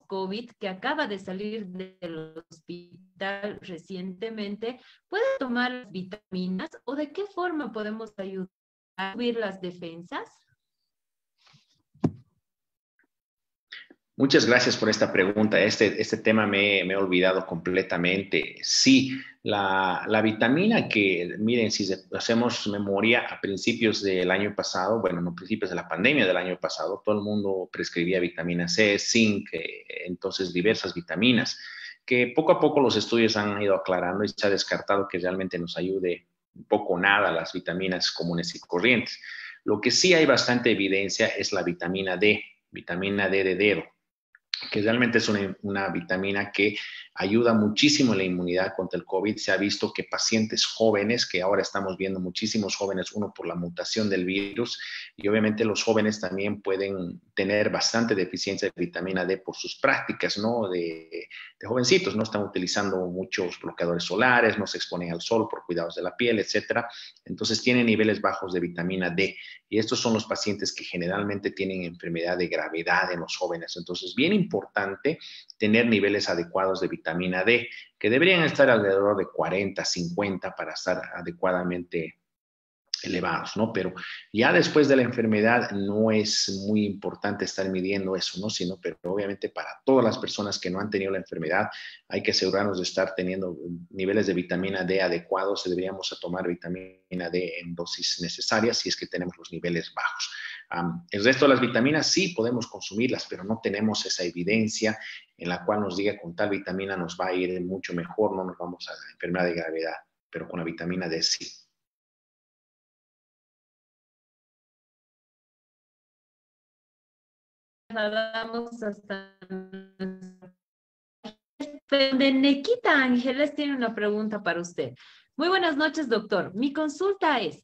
COVID que acaba de salir del hospital recientemente, ¿puede tomar vitaminas o de qué forma podemos ayudar a subir las defensas? Muchas gracias por esta pregunta. Este, este tema me, he olvidado completamente. Sí, la, vitamina que, miren, si hacemos memoria a principios del año pasado, bueno, no principios de la pandemia del año pasado, todo el mundo prescribía vitamina C, zinc, eh, entonces diversas vitaminas, que poco a poco los estudios han ido aclarando y se ha descartado que realmente nos ayude poco o nada las vitaminas comunes y corrientes. Lo que sí hay bastante evidencia es la vitamina D, vitamina D de dedo que realmente es una, vitamina que ayuda muchísimo en la inmunidad contra el COVID. Se ha visto que pacientes jóvenes, que ahora estamos viendo muchísimos jóvenes, uno por la mutación del virus, y obviamente los jóvenes también pueden tener bastante deficiencia de vitamina D por sus prácticas, ¿no? De, de jovencitos, ¿no? Están utilizando muchos bloqueadores solares, no se exponen al sol por cuidados de la piel, etcétera. Entonces tienen niveles bajos de vitamina D. Y estos son los pacientes que generalmente tienen enfermedad de gravedad en los jóvenes. Entonces, bien importante tener niveles adecuados de vitamina D, que deberían estar alrededor de 40, 50 para estar adecuadamente elevados, ¿no? Pero ya después de la enfermedad no es muy importante estar midiendo eso, ¿no? Sino, pero obviamente para todas las personas que no han tenido la enfermedad hay que asegurarnos de estar teniendo niveles de vitamina D adecuados, deberíamos tomar vitamina D en dosis necesarias si es que tenemos los niveles bajos. el resto de las vitaminas sí podemos consumirlas, pero no tenemos esa evidencia en la cual nos diga con tal vitamina nos va a ir mucho mejor, no nos vamos a la enfermedad de gravedad, pero con la vitamina D sí. Hasta de Nequita Ángeles tiene una pregunta para usted. Muy buenas noches, doctor. Mi consulta es,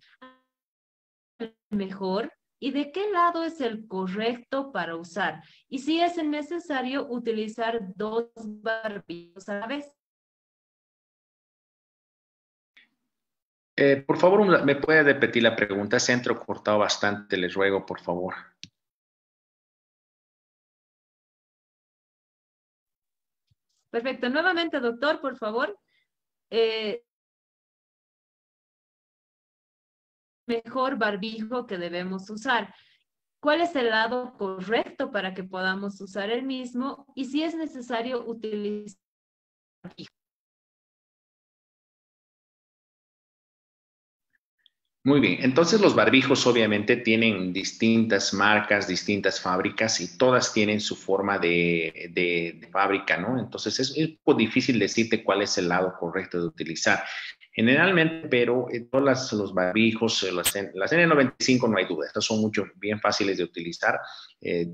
¿mejor? ¿Y de qué lado es el correcto para usar? Y si es necesario utilizar dos barbijos a la vez. Eh, por favor, ¿me puede repetir la pregunta? Se ha cortado bastante, les ruego, por favor. Perfecto. Nuevamente, doctor, por favor. Eh, mejor barbijo que debemos usar. ¿Cuál es el lado correcto para que podamos usar el mismo? Y si es necesario utilizar barbijo. Muy bien, entonces los barbijos obviamente tienen distintas marcas, distintas fábricas y todas tienen su forma de, fábrica, ¿no? Entonces es, poco difícil decirte cuál es el lado correcto de utilizar. Generalmente, pero eh, todos los barbijos, eh, las, las, N95 no hay duda, estas son mucho bien fáciles de utilizar. Eh,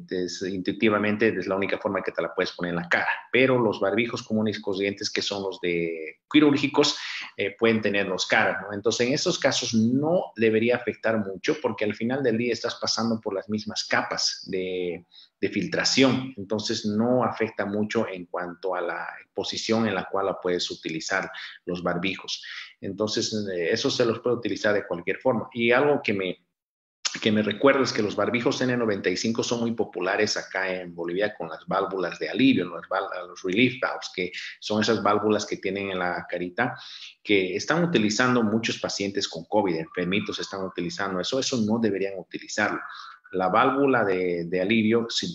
intuitivamente es la única forma que te la puedes poner en la cara, pero los barbijos comunes y corrientes, que son los de quirúrgicos, pueden tenerlos caras, ¿no? Entonces, en estos casos no debería afectar mucho porque al final del día estás pasando por las mismas capas de, de filtración, entonces no afecta mucho en cuanto a la posición en la cual la puedes utilizar los barbijos. Entonces, eh, eso se los puede utilizar de cualquier forma. Y algo que me, que me recuerdo es que los barbijos N95 son muy populares acá en Bolivia con las válvulas de alivio, los, los relief valves, que son esas válvulas que tienen en la carita, que están utilizando muchos pacientes con COVID, enfermitos están utilizando eso, eso no deberían utilizarlo la válvula de, alivio se,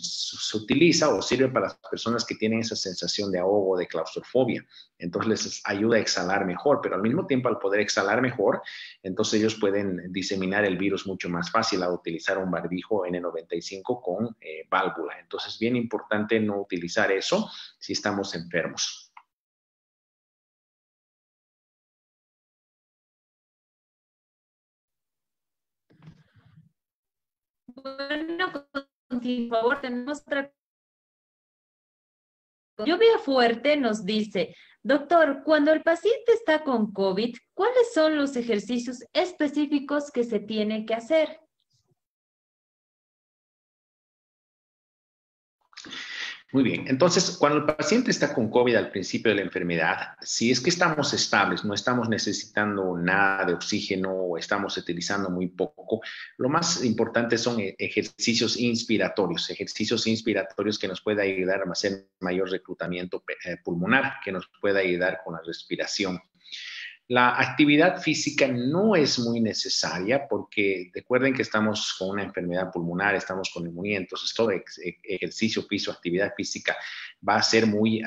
utiliza o sirve para las personas que tienen esa sensación de ahogo, de claustrofobia. Entonces les ayuda a exhalar mejor, pero al mismo tiempo al poder exhalar mejor, entonces ellos pueden diseminar el virus mucho más fácil a utilizar un barbijo N95 con eh, válvula. Entonces es bien importante no utilizar eso si estamos enfermos. Bueno, por favor, tenemos otra. Lluvia Fuerte nos dice, doctor, cuando el paciente está con COVID, ¿cuáles son los ejercicios específicos que se tiene que hacer? Muy bien, entonces cuando el paciente está con COVID al principio de la enfermedad, si es que estamos estables, no estamos necesitando nada de oxígeno o estamos utilizando muy poco, lo más importante son e-, ejercicios inspiratorios, ejercicios inspiratorios que nos pueda ayudar a hacer mayor reclutamiento eh, pulmonar, que nos pueda ayudar con la respiración. La actividad física no es muy necesaria porque recuerden que estamos con una enfermedad pulmonar, estamos con neumonía, entonces todo ejercicio piso, actividad física va a ser muy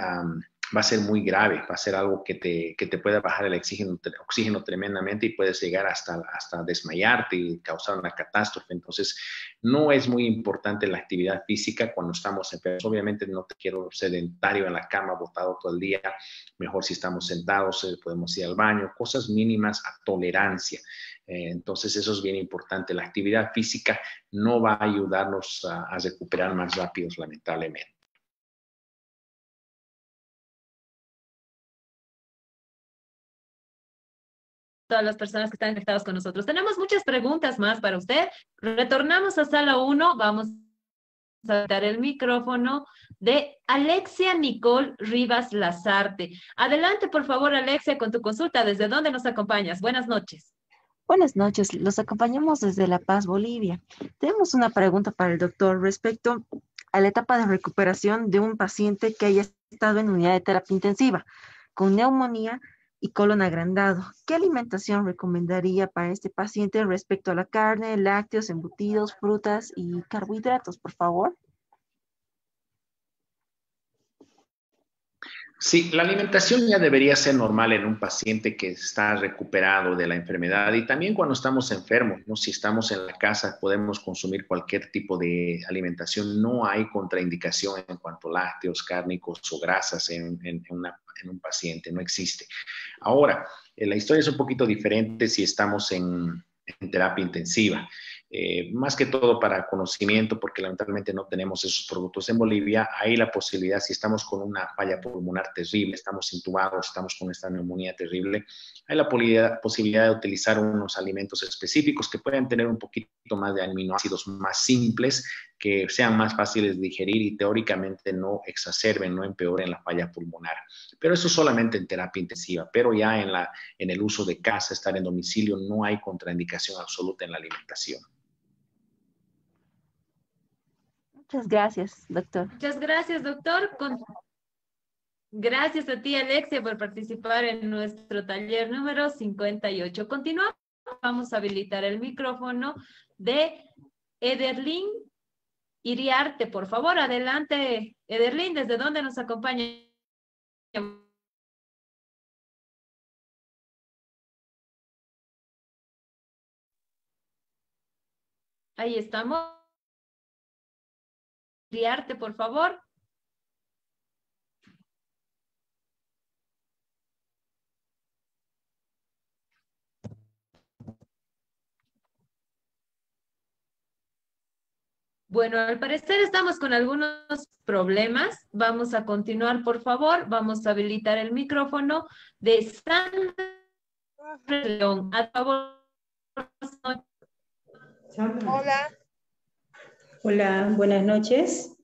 va a ser muy grave, va a ser algo que te, que te pueda bajar el oxígeno, oxígeno tremendamente y puedes llegar hasta, hasta desmayarte y causar una catástrofe. Entonces, no es muy importante la actividad física cuando estamos enfermos. Obviamente no te quiero sedentario en la cama, botado todo el día. Mejor si estamos sentados, eh, podemos ir al baño, cosas mínimas a tolerancia. Eh, entonces, eso es bien importante. La actividad física no va a ayudarnos a, a recuperar más rápido, lamentablemente. Todas las personas que están conectadas con nosotros. Tenemos muchas preguntas más para usted. Retornamos a sala 1. Vamos a dar el micrófono de Alexia Nicole Rivas Lazarte. Adelante, por favor, Alexia, con tu consulta. ¿Desde dónde nos acompañas? Buenas noches. Buenas noches, los acompañamos desde La Paz, Bolivia. Tenemos una pregunta para el doctor respecto a la etapa de recuperación de un paciente que haya estado en unidad de terapia intensiva con neumonía y colon agrandado. ¿Qué alimentación recomendaría para este paciente respecto a la carne, lácteos, embutidos, frutas y carbohidratos, por favor? Sí, la alimentación ya debería ser normal en un paciente que está recuperado de la enfermedad y también cuando estamos enfermos, ¿no? si estamos en la casa podemos consumir cualquier tipo de alimentación, no hay contraindicación en cuanto a lácteos, cárnicos o grasas en, un paciente, no existe. Ahora, eh, la historia es un poquito diferente si estamos en, terapia intensiva. Eh, más que todo para conocimiento, porque lamentablemente no tenemos esos productos en Bolivia, hay la posibilidad, si estamos con una falla pulmonar terrible, estamos intubados, estamos con esta neumonía terrible, hay la posibilidad de utilizar unos alimentos específicos que pueden tener un poquito más de aminoácidos más simples, que sean más fáciles de digerir y teóricamente no exacerben, no empeoren la falla pulmonar. Pero eso solamente en terapia intensiva, pero ya en, en el uso de casa, estar en domicilio, no hay contraindicación absoluta en la alimentación. Muchas gracias, doctor. Muchas gracias, doctor. Gracias a ti, Alexia, por participar en nuestro taller número 58. Continuamos. Vamos a habilitar el micrófono de Ederlin Iriarte. Por favor, adelante, Ederlin, ¿desde dónde nos acompaña? Ahí estamos. Iriarte, por favor. Bueno, al parecer estamos con algunos problemas. Vamos a continuar, por favor. Vamos a habilitar el micrófono de Sandra León. A favor. Hola. Hola, buenas noches.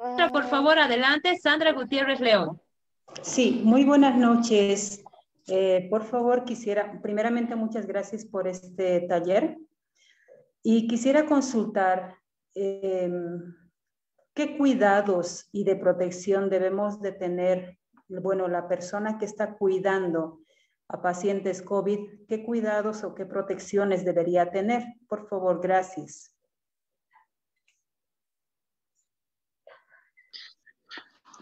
Sandra, por favor, adelante. Sandra Gutiérrez León. Sí, muy buenas noches. Eh, por favor, quisiera, primeramente, muchas gracias por este taller. Y quisiera consultar Em, ¿qué cuidados y de protección debemos de tener, bueno, la persona que está cuidando a pacientes COVID, qué cuidados o qué protecciones debería tener? Por favor, gracias.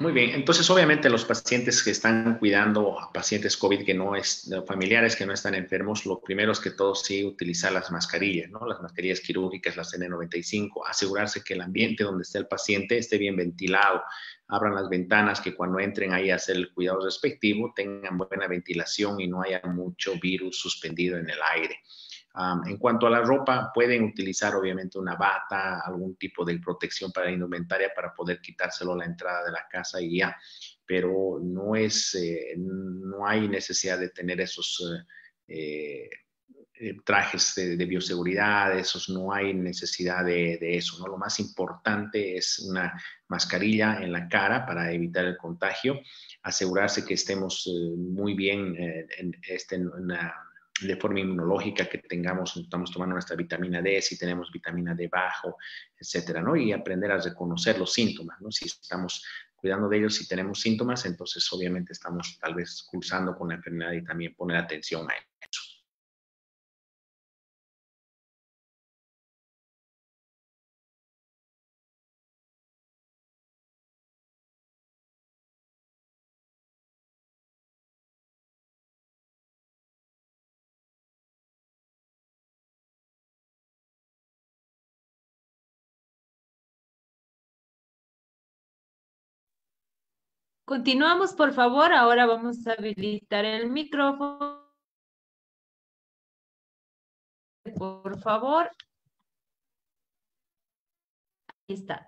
Muy bien, entonces obviamente los pacientes que están cuidando a pacientes COVID que no es, familiares que no están enfermos, lo primero es que todos sí utilizar las mascarillas, ¿no? Las mascarillas quirúrgicas, las N95, asegurarse que el ambiente donde esté el paciente esté bien ventilado, abran las ventanas, que cuando entren ahí a hacer el cuidado respectivo tengan buena ventilación y no haya mucho virus suspendido en el aire en cuanto a la ropa, pueden utilizar obviamente una bata, algún tipo de protección para la indumentaria para poder quitárselo a la entrada de la casa y ya, pero no es, eh, no hay necesidad de tener esos eh, eh, trajes de, bioseguridad, esos no hay necesidad de, de, eso, ¿no? Lo más importante es una mascarilla en la cara para evitar el contagio, asegurarse que estemos muy bien en, este, de forma inmunológica que tengamos, estamos tomando nuestra vitamina D, si tenemos vitamina D bajo, etcétera, ¿no? Y aprender a reconocer los síntomas, ¿no? Si estamos cuidando de ellos, si tenemos síntomas, entonces obviamente estamos tal vez cursando con la enfermedad y también poner atención a eso. Continuamos, por favor. Ahora vamos a habilitar el micrófono. Por favor. Ahí está.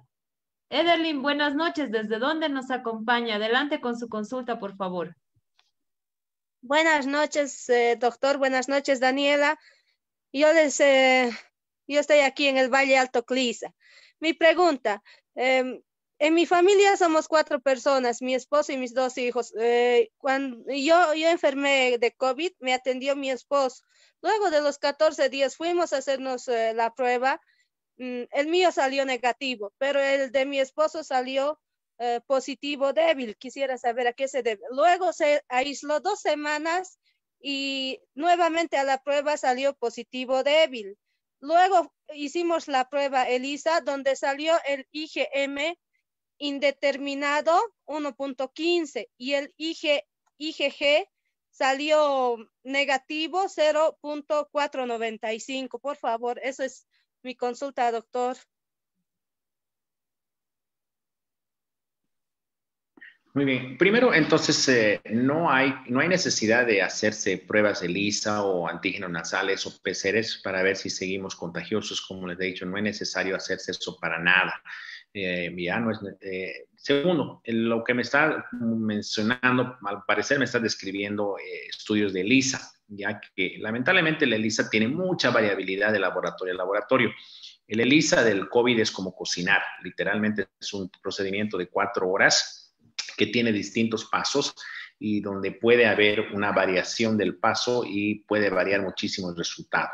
Ederlin, buenas noches. ¿Desde dónde nos acompaña? Adelante con su consulta, por favor. Buenas noches, eh, doctor. Buenas noches, Daniela. Yo les, eh, yo estoy aquí en el Valle Alto Clisa. Mi pregunta, em, en mi familia somos cuatro personas, mi esposo y mis dos hijos. Eh, cuando yo, yo enfermé de COVID, me atendió mi esposo. Luego de los 14 días fuimos a hacernos eh, la prueba. Mm, el mío salió negativo, pero el de mi esposo salió eh, positivo débil. Quisiera saber a qué se debe. Luego se aisló dos semanas y nuevamente a la prueba salió positivo débil. Luego hicimos la prueba ELISA, donde salió el IgM indeterminado 1.15 y el IgG salió negativo 0.495. Por favor, eso es mi consulta, doctor. Muy bien. Primero, entonces, eh, no, hay, no hay necesidad de hacerse pruebas de lisa o antígenos nasales o PCRs para ver si seguimos contagiosos. Como les he dicho, no es necesario hacerse eso para nada. Eh, ya no es, eh, segundo, lo que me está mencionando, al parecer me está describiendo eh, estudios de ELISA, ya que lamentablemente la ELISA tiene mucha variabilidad de laboratorio a laboratorio. El ELISA del COVID es como cocinar, literalmente es un procedimiento de cuatro horas que tiene distintos pasos y donde puede haber una variación del paso y puede variar muchísimo el resultado.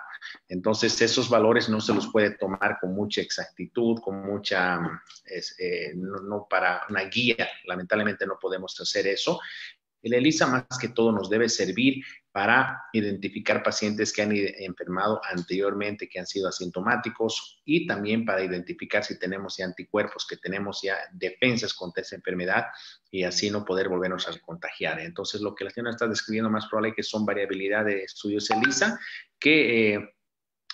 Entonces, esos valores no se los puede tomar con mucha exactitud, con mucha, eh, no, para una guía, lamentablemente no podemos hacer eso. El ELISA más que todo nos debe servir para identificar pacientes que han enfermado anteriormente, que han sido asintomáticos y también para identificar si tenemos ya anticuerpos, que tenemos ya defensas contra esa enfermedad y así no poder volvernos a contagiar. Entonces, lo que la señora está describiendo más probable que son variabilidad de estudios ELISA que... Eh,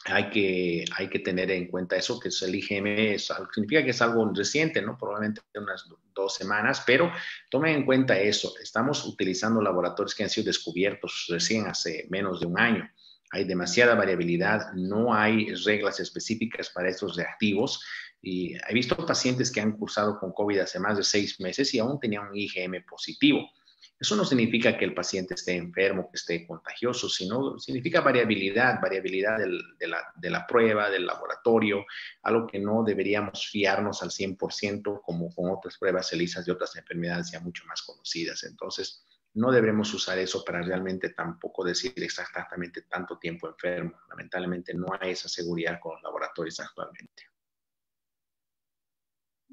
hay que, hay que tener en cuenta eso, que es el IgM es, significa que es algo reciente, ¿no? Probablemente unas dos semanas, pero tomen en cuenta eso. Estamos utilizando laboratorios que han sido descubiertos recién hace menos de un año. Hay demasiada variabilidad, no hay reglas específicas para estos reactivos. Y he visto pacientes que han cursado con COVID hace más de seis meses y aún tenían un IgM positivo. Eso no significa que el paciente esté enfermo, que esté contagioso, sino significa variabilidad, variabilidad de, la, prueba, del laboratorio, algo que no deberíamos fiarnos al 100% como con otras pruebas ELISAS de otras enfermedades ya mucho más conocidas. Entonces, no debemos usar eso para realmente tampoco decir exactamente tanto tiempo enfermo. Lamentablemente no hay esa seguridad con los laboratorios actualmente.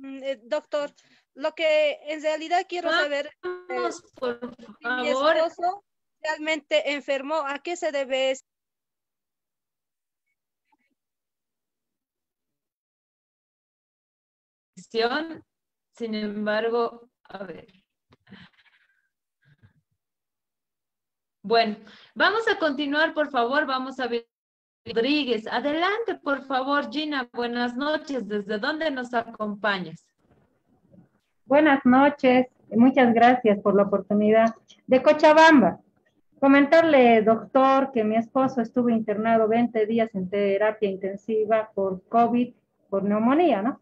Mm, eh, doctor, lo que en realidad quiero saber es por favor. mi esposo realmente enfermó, ¿a qué se debe? Sin embargo, a ver. Bueno, vamos a continuar, por favor. Vamos a ver. Rodríguez, adelante, por favor, Gina. Buenas noches. ¿Desde dónde nos acompañas? Buenas noches, muchas gracias por la oportunidad. De Cochabamba, comentarle, doctor, que mi esposo estuvo internado 20 días en terapia intensiva por COVID, por neumonía, ¿no?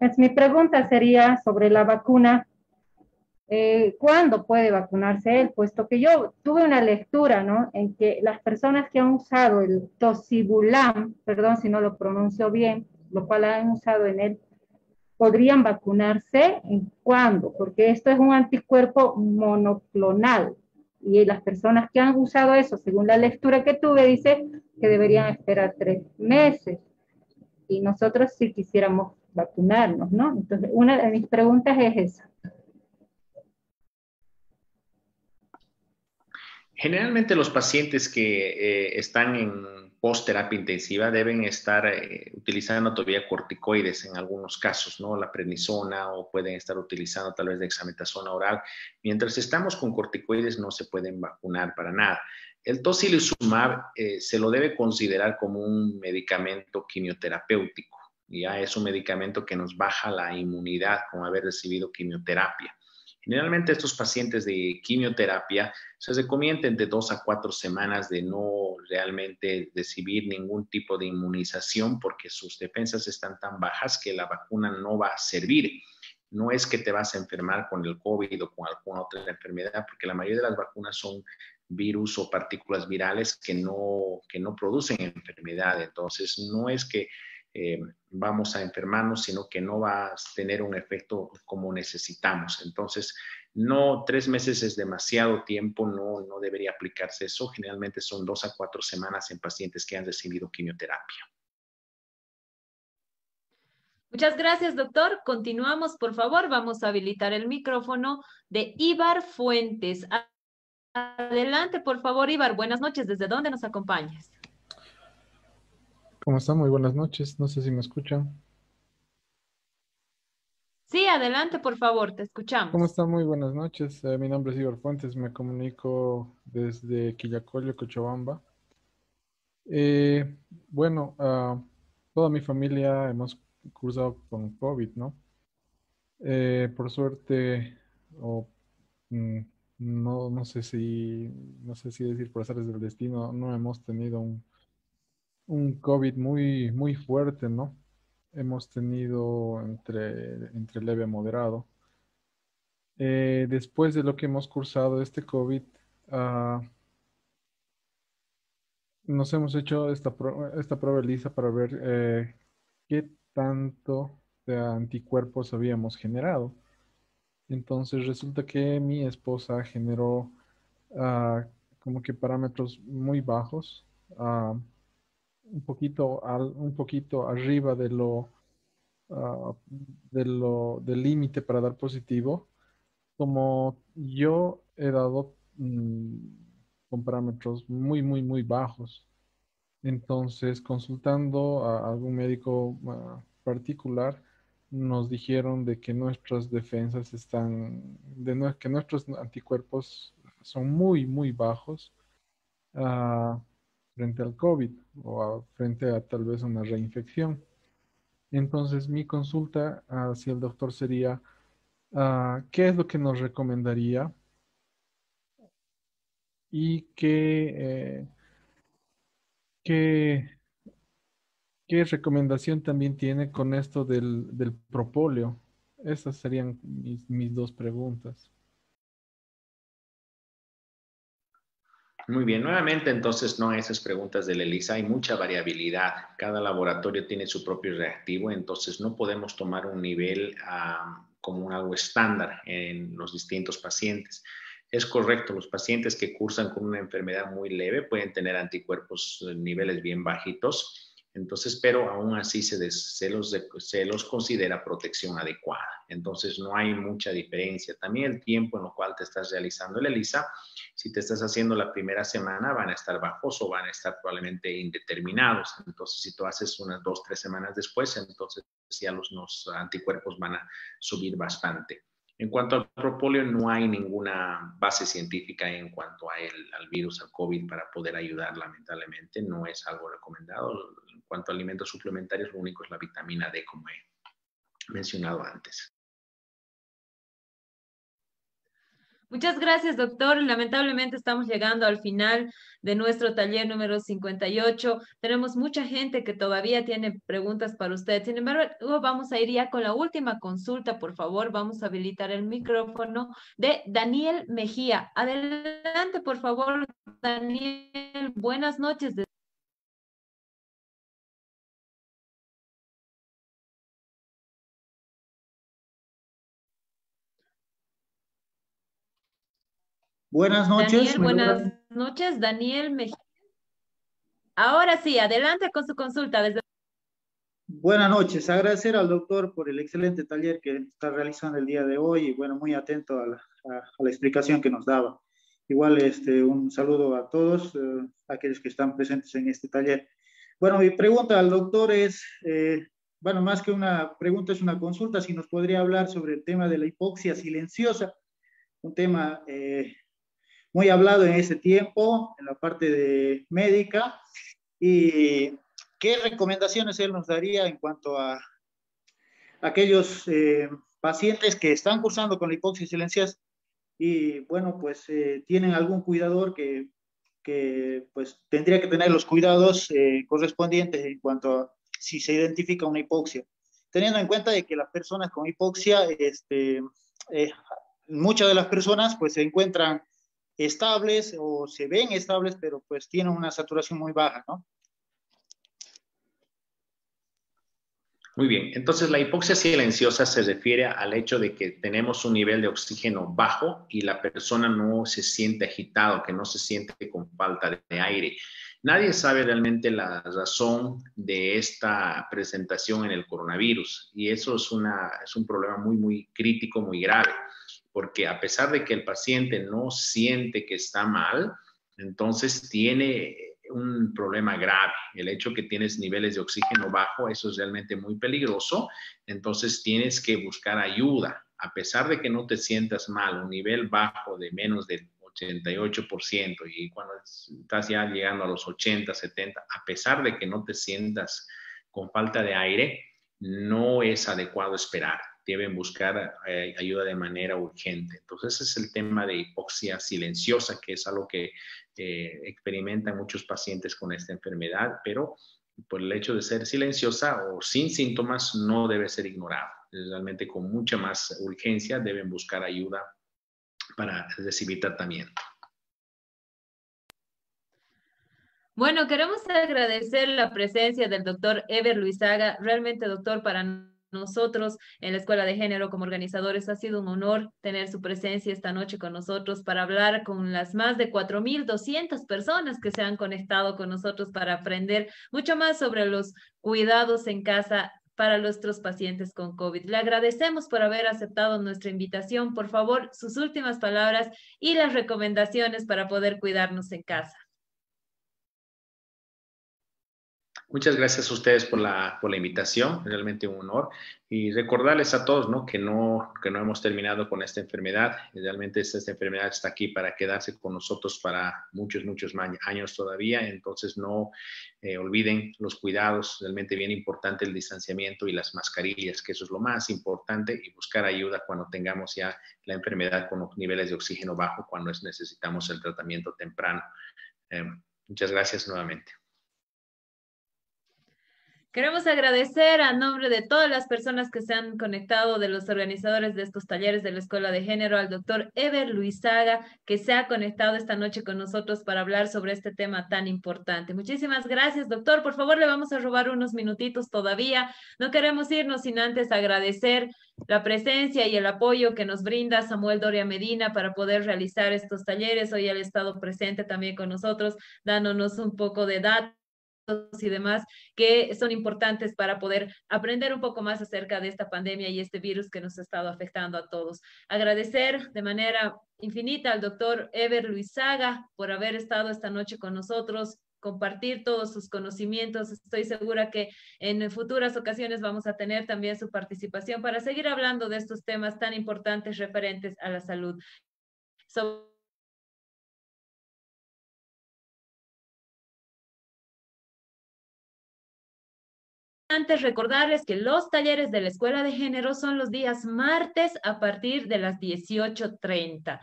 Entonces, mi pregunta sería sobre la vacuna. Eh, ¿Cuándo puede vacunarse él? Puesto que yo tuve una lectura, ¿no? En que las personas que han usado el tosibulam, perdón si no lo pronuncio bien, lo cual han usado en él, podrían vacunarse en cuándo, porque esto es un anticuerpo monoclonal y las personas que han usado eso, según la lectura que tuve, dice que deberían esperar tres meses y nosotros sí quisiéramos vacunarnos, ¿no? Entonces, una de mis preguntas es esa. Generalmente los pacientes que eh, están en post-terapia intensiva deben estar eh, utilizando todavía corticoides en algunos casos, ¿no? La prednisona o pueden estar utilizando tal vez dexametasona oral. Mientras estamos con corticoides no se pueden vacunar para nada. El tocilizumab eh, se lo debe considerar como un medicamento quimioterapéutico. Ya es un medicamento que nos baja la inmunidad con haber recibido quimioterapia. Generalmente estos pacientes de quimioterapia se recomiendan de dos a cuatro semanas de no realmente recibir ningún tipo de inmunización porque sus defensas están tan bajas que la vacuna no va a servir. No es que te vas a enfermar con el COVID o con alguna otra enfermedad, porque la mayoría de las vacunas son virus o partículas virales que no, que no producen enfermedad. Entonces, no es que eh, vamos a enfermarnos, sino que no va a tener un efecto como necesitamos. Entonces, no, tres meses es demasiado tiempo, no, no debería aplicarse eso. Generalmente son dos a cuatro semanas en pacientes que han recibido quimioterapia. Muchas gracias, doctor. Continuamos, por favor. Vamos a habilitar el micrófono de Ibar Fuentes. Adelante, por favor, Ibar. Buenas noches. ¿Desde dónde nos acompañas? ¿Cómo están? Muy buenas noches. No sé si me escuchan. Sí, adelante, por favor, te escuchamos. ¿Cómo están? Muy buenas noches. Eh, mi nombre es Igor Fuentes, me comunico desde Quillacollo, Cochabamba. Eh, bueno, uh, toda mi familia hemos cursado con COVID, ¿no? Eh, por suerte, o mm, no, no sé si, no sé si decir por áreas del destino, no hemos tenido un un COVID muy, muy fuerte, ¿no? Hemos tenido entre, entre leve a moderado. Eh, después de lo que hemos cursado este COVID, ah, nos hemos hecho esta, esta prueba lisa para ver eh, qué tanto de anticuerpos habíamos generado. Entonces resulta que mi esposa generó ah, como que parámetros muy bajos, ah, un, poquito al, un poquito arriba de lo, uh, de lo del límite para dar positivo. Como yo he dado mm, con parámetros muy, muy, muy bajos. Entonces, consultando a algún médico particular, nos dijeron de que nuestras defensas están, de que nuestros anticuerpos son muy, muy bajos uh, frente al COVID o frente a tal vez una reinfección. Entonces, mi consulta hacia el doctor sería, uh, ¿qué es lo que nos recomendaría? Y qué, eh, qué ¿Qué recomendación también tiene con esto del, del propóleo? Esas serían mis, mis dos preguntas. Muy bien, nuevamente entonces no esas preguntas de la ELISA, hay mucha variabilidad, cada laboratorio tiene su propio reactivo, entonces no podemos tomar un nivel como algo estándar en los distintos pacientes. Es correcto, los pacientes que cursan con una enfermedad muy leve pueden tener anticuerpos en niveles bien bajitos, entonces, pero aún así se, los, se, los, considera protección adecuada. Entonces, no hay mucha diferencia. También el tiempo en el cual te estás realizando el ELISA, si te estás haciendo la primera semana, van a estar bajos o van a estar probablemente indeterminados. Entonces, si tú haces unas dos, tres semanas después, entonces ya los, los anticuerpos van a subir bastante. En cuanto al propóleo, no hay ninguna base científica en cuanto a al virus, al COVID, para poder ayudar, lamentablemente. No es algo recomendado. En cuanto a alimentos suplementarios, lo único es la vitamina D, como he mencionado antes. Muchas gracias, doctor. Lamentablemente estamos llegando al final de nuestro taller número 58. Tenemos mucha gente que todavía tiene preguntas para usted. Sin embargo, vamos a ir ya con la última consulta, por favor. Vamos a habilitar el micrófono de Daniel Mejía. Adelante, por favor, Daniel. Buenas noches. Buenas noches. buenas noches, Daniel Mejía. Ahora sí, adelante con su consulta. Desde... Buenas noches. Agradecer al doctor por el excelente taller que está realizando el día de hoy y bueno, muy atento a la, explicación que nos daba. Igual este, un saludo a todos eh, aquellos que están presentes en este taller. Bueno, mi pregunta al doctor es, eh, bueno, más que una pregunta, es una consulta, si nos podría hablar sobre el tema de la hipoxia silenciosa, un tema eh, muy hablado en ese tiempo, en la parte de médica, y qué recomendaciones él nos daría en cuanto a aquellos eh, pacientes que están cursando con la hipoxia silenciosa y, bueno, pues eh, tienen algún cuidador que, que, pues tendría que tener los cuidados eh, correspondientes en cuanto a si se identifica una hipoxia. Teniendo en cuenta de que las personas con hipoxia, este, muchas de las personas pues se encuentran estables o se ven estables, pero pues tienen una saturación muy baja, ¿no? Muy bien, entonces la hipoxia silenciosa se refiere al hecho de que tenemos un nivel de oxígeno bajo y la persona no se siente agitado, que no se siente con falta de aire. Nadie sabe realmente la razón de esta presentación en el coronavirus y eso es, una, es un problema muy, muy crítico, muy grave porque a pesar de que el paciente no siente que está mal, entonces tiene un problema grave. El hecho que tienes niveles de oxígeno bajo, eso es realmente muy peligroso. Entonces tienes que buscar ayuda. A pesar de que no te sientas mal, un nivel bajo de menos del 88% y cuando estás ya llegando a los 80, 70, a pesar de que no te sientas con falta de aire, no es adecuado esperar deben buscar eh, ayuda de manera urgente. Entonces, ese es el tema de hipoxia silenciosa, que es algo que eh, experimentan muchos pacientes con esta enfermedad, pero por el hecho de ser silenciosa o sin síntomas no debe ser ignorado. Realmente con mucha más urgencia deben buscar ayuda para recibir tratamiento. Bueno, queremos agradecer la presencia del doctor Ever Luisaga. Realmente, doctor, para nosotros en la Escuela de Género como organizadores. Ha sido un honor tener su presencia esta noche con nosotros para hablar con las más de 4.200 personas que se han conectado con nosotros para aprender mucho más sobre los cuidados en casa para nuestros pacientes con COVID. Le agradecemos por haber aceptado nuestra invitación. Por favor, sus últimas palabras y las recomendaciones para poder cuidarnos en casa. Muchas gracias a ustedes por la, por la invitación, realmente un honor. Y recordarles a todos ¿no? Que, no, que no hemos terminado con esta enfermedad. Realmente esta, enfermedad está aquí para quedarse con nosotros para muchos, muchos años todavía. Entonces no eh, olviden los cuidados, realmente bien importante el distanciamiento y las mascarillas, que eso es lo más importante, y buscar ayuda cuando tengamos ya la enfermedad con niveles de oxígeno bajo, cuando necesitamos el tratamiento temprano. Eh, muchas gracias nuevamente. Queremos agradecer a nombre de todas las personas que se han conectado, de los organizadores de estos talleres de la Escuela de Género, al doctor Ever Luisaga, que se ha conectado esta noche con nosotros para hablar sobre este tema tan importante. Muchísimas gracias, doctor. Por favor, le vamos a robar unos minutitos todavía. No queremos irnos sin antes agradecer la presencia y el apoyo que nos brinda Samuel Doria Medina para poder realizar estos talleres. Hoy ha estado presente también con nosotros, dándonos un poco de datos y demás que son importantes para poder aprender un poco más acerca de esta pandemia y este virus que nos ha estado afectando a todos. Agradecer de manera infinita al doctor Ever Luisaga por haber estado esta noche con nosotros, compartir todos sus conocimientos. Estoy segura que en futuras ocasiones vamos a tener también su participación para seguir hablando de estos temas tan importantes referentes a la salud. Antes recordarles que los talleres de la Escuela de Género son los días martes a partir de las 18.30.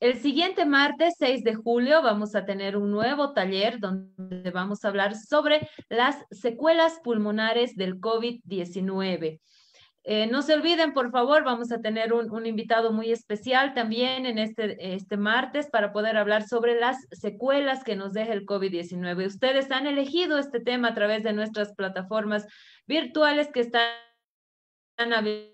El siguiente martes, 6 de julio, vamos a tener un nuevo taller donde vamos a hablar sobre las secuelas pulmonares del COVID-19. Eh, no se olviden, por favor, vamos a tener un, invitado muy especial también en este, este martes para poder hablar sobre las secuelas que nos deja el COVID-19. Ustedes han elegido este tema a través de nuestras plataformas virtuales que están abiertas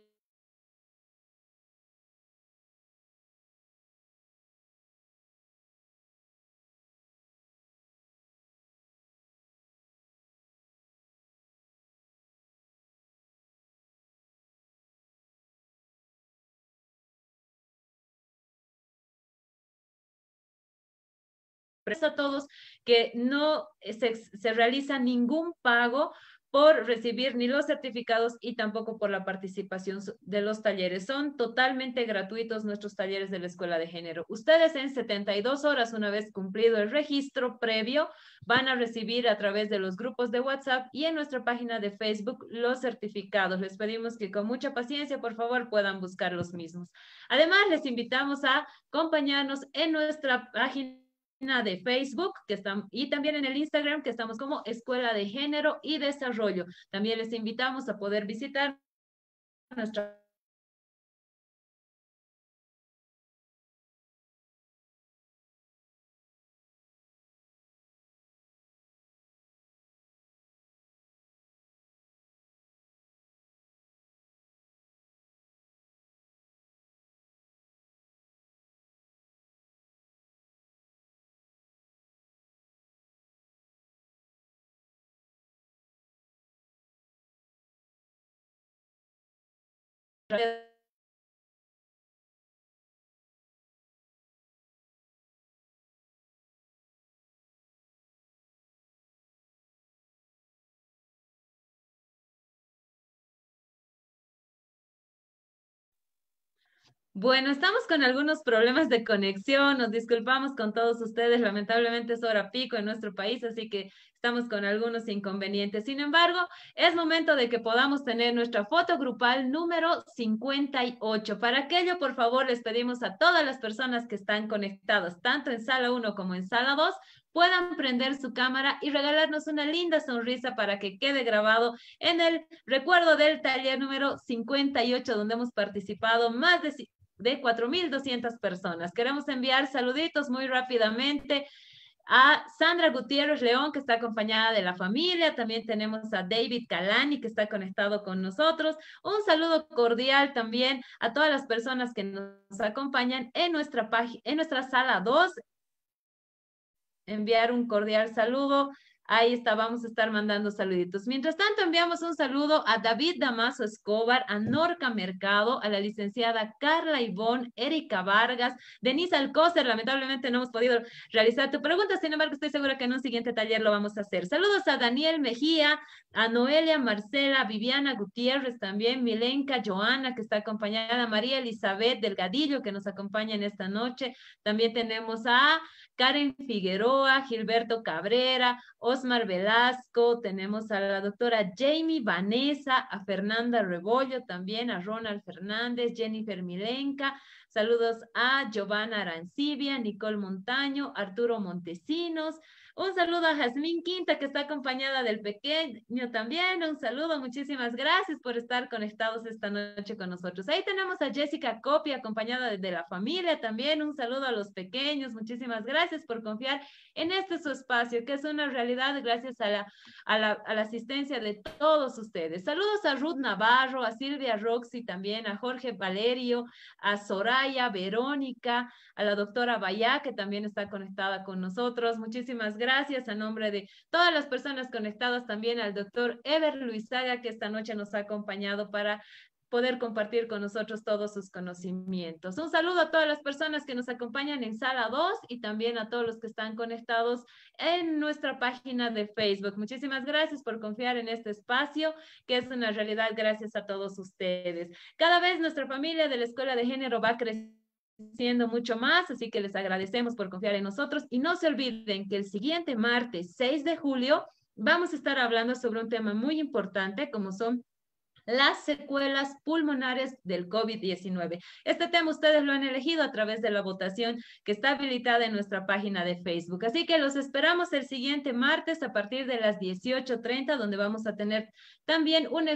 a todos que no se, se realiza ningún pago por recibir ni los certificados y tampoco por la participación de los talleres. Son totalmente gratuitos nuestros talleres de la Escuela de Género. Ustedes en 72 horas, una vez cumplido el registro previo, van a recibir a través de los grupos de WhatsApp y en nuestra página de Facebook los certificados. Les pedimos que con mucha paciencia, por favor, puedan buscar los mismos. Además, les invitamos a acompañarnos en nuestra página de Facebook que están, y también en el Instagram que estamos como Escuela de Género y Desarrollo. También les invitamos a poder visitar nuestra Gracias. Bueno, estamos con algunos problemas de conexión, nos disculpamos con todos ustedes, lamentablemente es hora pico en nuestro país, así que estamos con algunos inconvenientes. Sin embargo, es momento de que podamos tener nuestra foto grupal número 58. Para aquello, por favor, les pedimos a todas las personas que están conectadas, tanto en sala 1 como en sala 2, puedan prender su cámara y regalarnos una linda sonrisa para que quede grabado en el recuerdo del taller número 58, donde hemos participado más de de 4.200 personas. Queremos enviar saluditos muy rápidamente. a Sandra Gutiérrez León, que está acompañada de la familia. También tenemos a David Calani, que está conectado con nosotros. Un saludo cordial también a todas las personas que nos acompañan en nuestra, en nuestra sala 2. Enviar un cordial saludo Ahí está, vamos a estar mandando saluditos. Mientras tanto, enviamos un saludo a David Damaso Escobar, a Norca Mercado, a la licenciada Carla Ivón, Erika Vargas, Denise Alcócer. Lamentablemente no hemos podido realizar tu pregunta, sin embargo, estoy segura que en un siguiente taller lo vamos a hacer. Saludos a Daniel Mejía, a Noelia Marcela, Viviana Gutiérrez también, Milenka Joana, que está acompañada, María Elizabeth Delgadillo, que nos acompaña en esta noche. También tenemos a Karen Figueroa, Gilberto Cabrera, Osmar Velasco, tenemos a la doctora Jamie Vanessa, a Fernanda Rebollo también, a Ronald Fernández, Jennifer Milenka, saludos a Giovanna Arancibia, Nicole Montaño, Arturo Montesinos, un saludo a Jazmín Quinta, que está acompañada del pequeño también. Un saludo, muchísimas gracias por estar conectados esta noche con nosotros. Ahí tenemos a Jessica Copia, acompañada de la familia también. Un saludo a los pequeños. Muchísimas gracias por confiar en este su espacio, que es una realidad gracias a la, a la, a la asistencia de todos ustedes. Saludos a Ruth Navarro, a Silvia Roxy también, a Jorge Valerio, a Soraya, Verónica, a la doctora Bayá, que también está conectada con nosotros. Muchísimas gracias a nombre de todas las personas conectadas, también al doctor Ever Luisaga, que esta noche nos ha acompañado para poder compartir con nosotros todos sus conocimientos. Un saludo a todas las personas que nos acompañan en sala 2 y también a todos los que están conectados en nuestra página de Facebook. Muchísimas gracias por confiar en este espacio, que es una realidad gracias a todos ustedes. Cada vez nuestra familia de la Escuela de Género va creciendo siendo mucho más, así que les agradecemos por confiar en nosotros y no se olviden que el siguiente martes 6 de julio vamos a estar hablando sobre un tema muy importante como son las secuelas pulmonares del COVID-19. Este tema ustedes lo han elegido a través de la votación que está habilitada en nuestra página de Facebook. Así que los esperamos el siguiente martes a partir de las 18.30, donde vamos a tener también una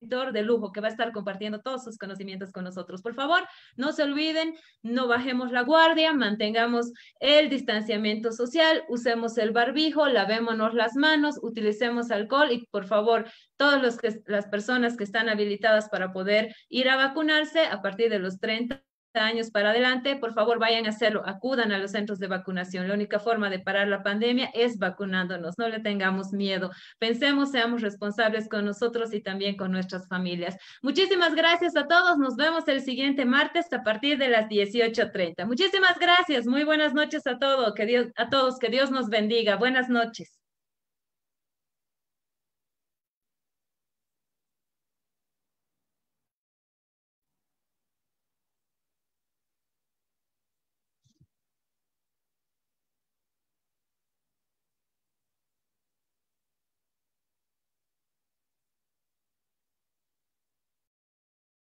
de lujo que va a estar compartiendo todos sus conocimientos con nosotros. Por favor, no se olviden, no bajemos la guardia, mantengamos el distanciamiento social, usemos el barbijo, lavémonos las manos, utilicemos alcohol y por favor, todas las personas que están habilitadas para poder ir a vacunarse a partir de los 30 años para adelante, por favor vayan a hacerlo, acudan a los centros de vacunación. La única forma de parar la pandemia es vacunándonos, no le tengamos miedo. Pensemos, seamos responsables con nosotros y también con nuestras familias. Muchísimas gracias a todos, nos vemos el siguiente martes a partir de las 18.30. Muchísimas gracias, muy buenas noches a todos, que Dios, a todos, que Dios nos bendiga. Buenas noches.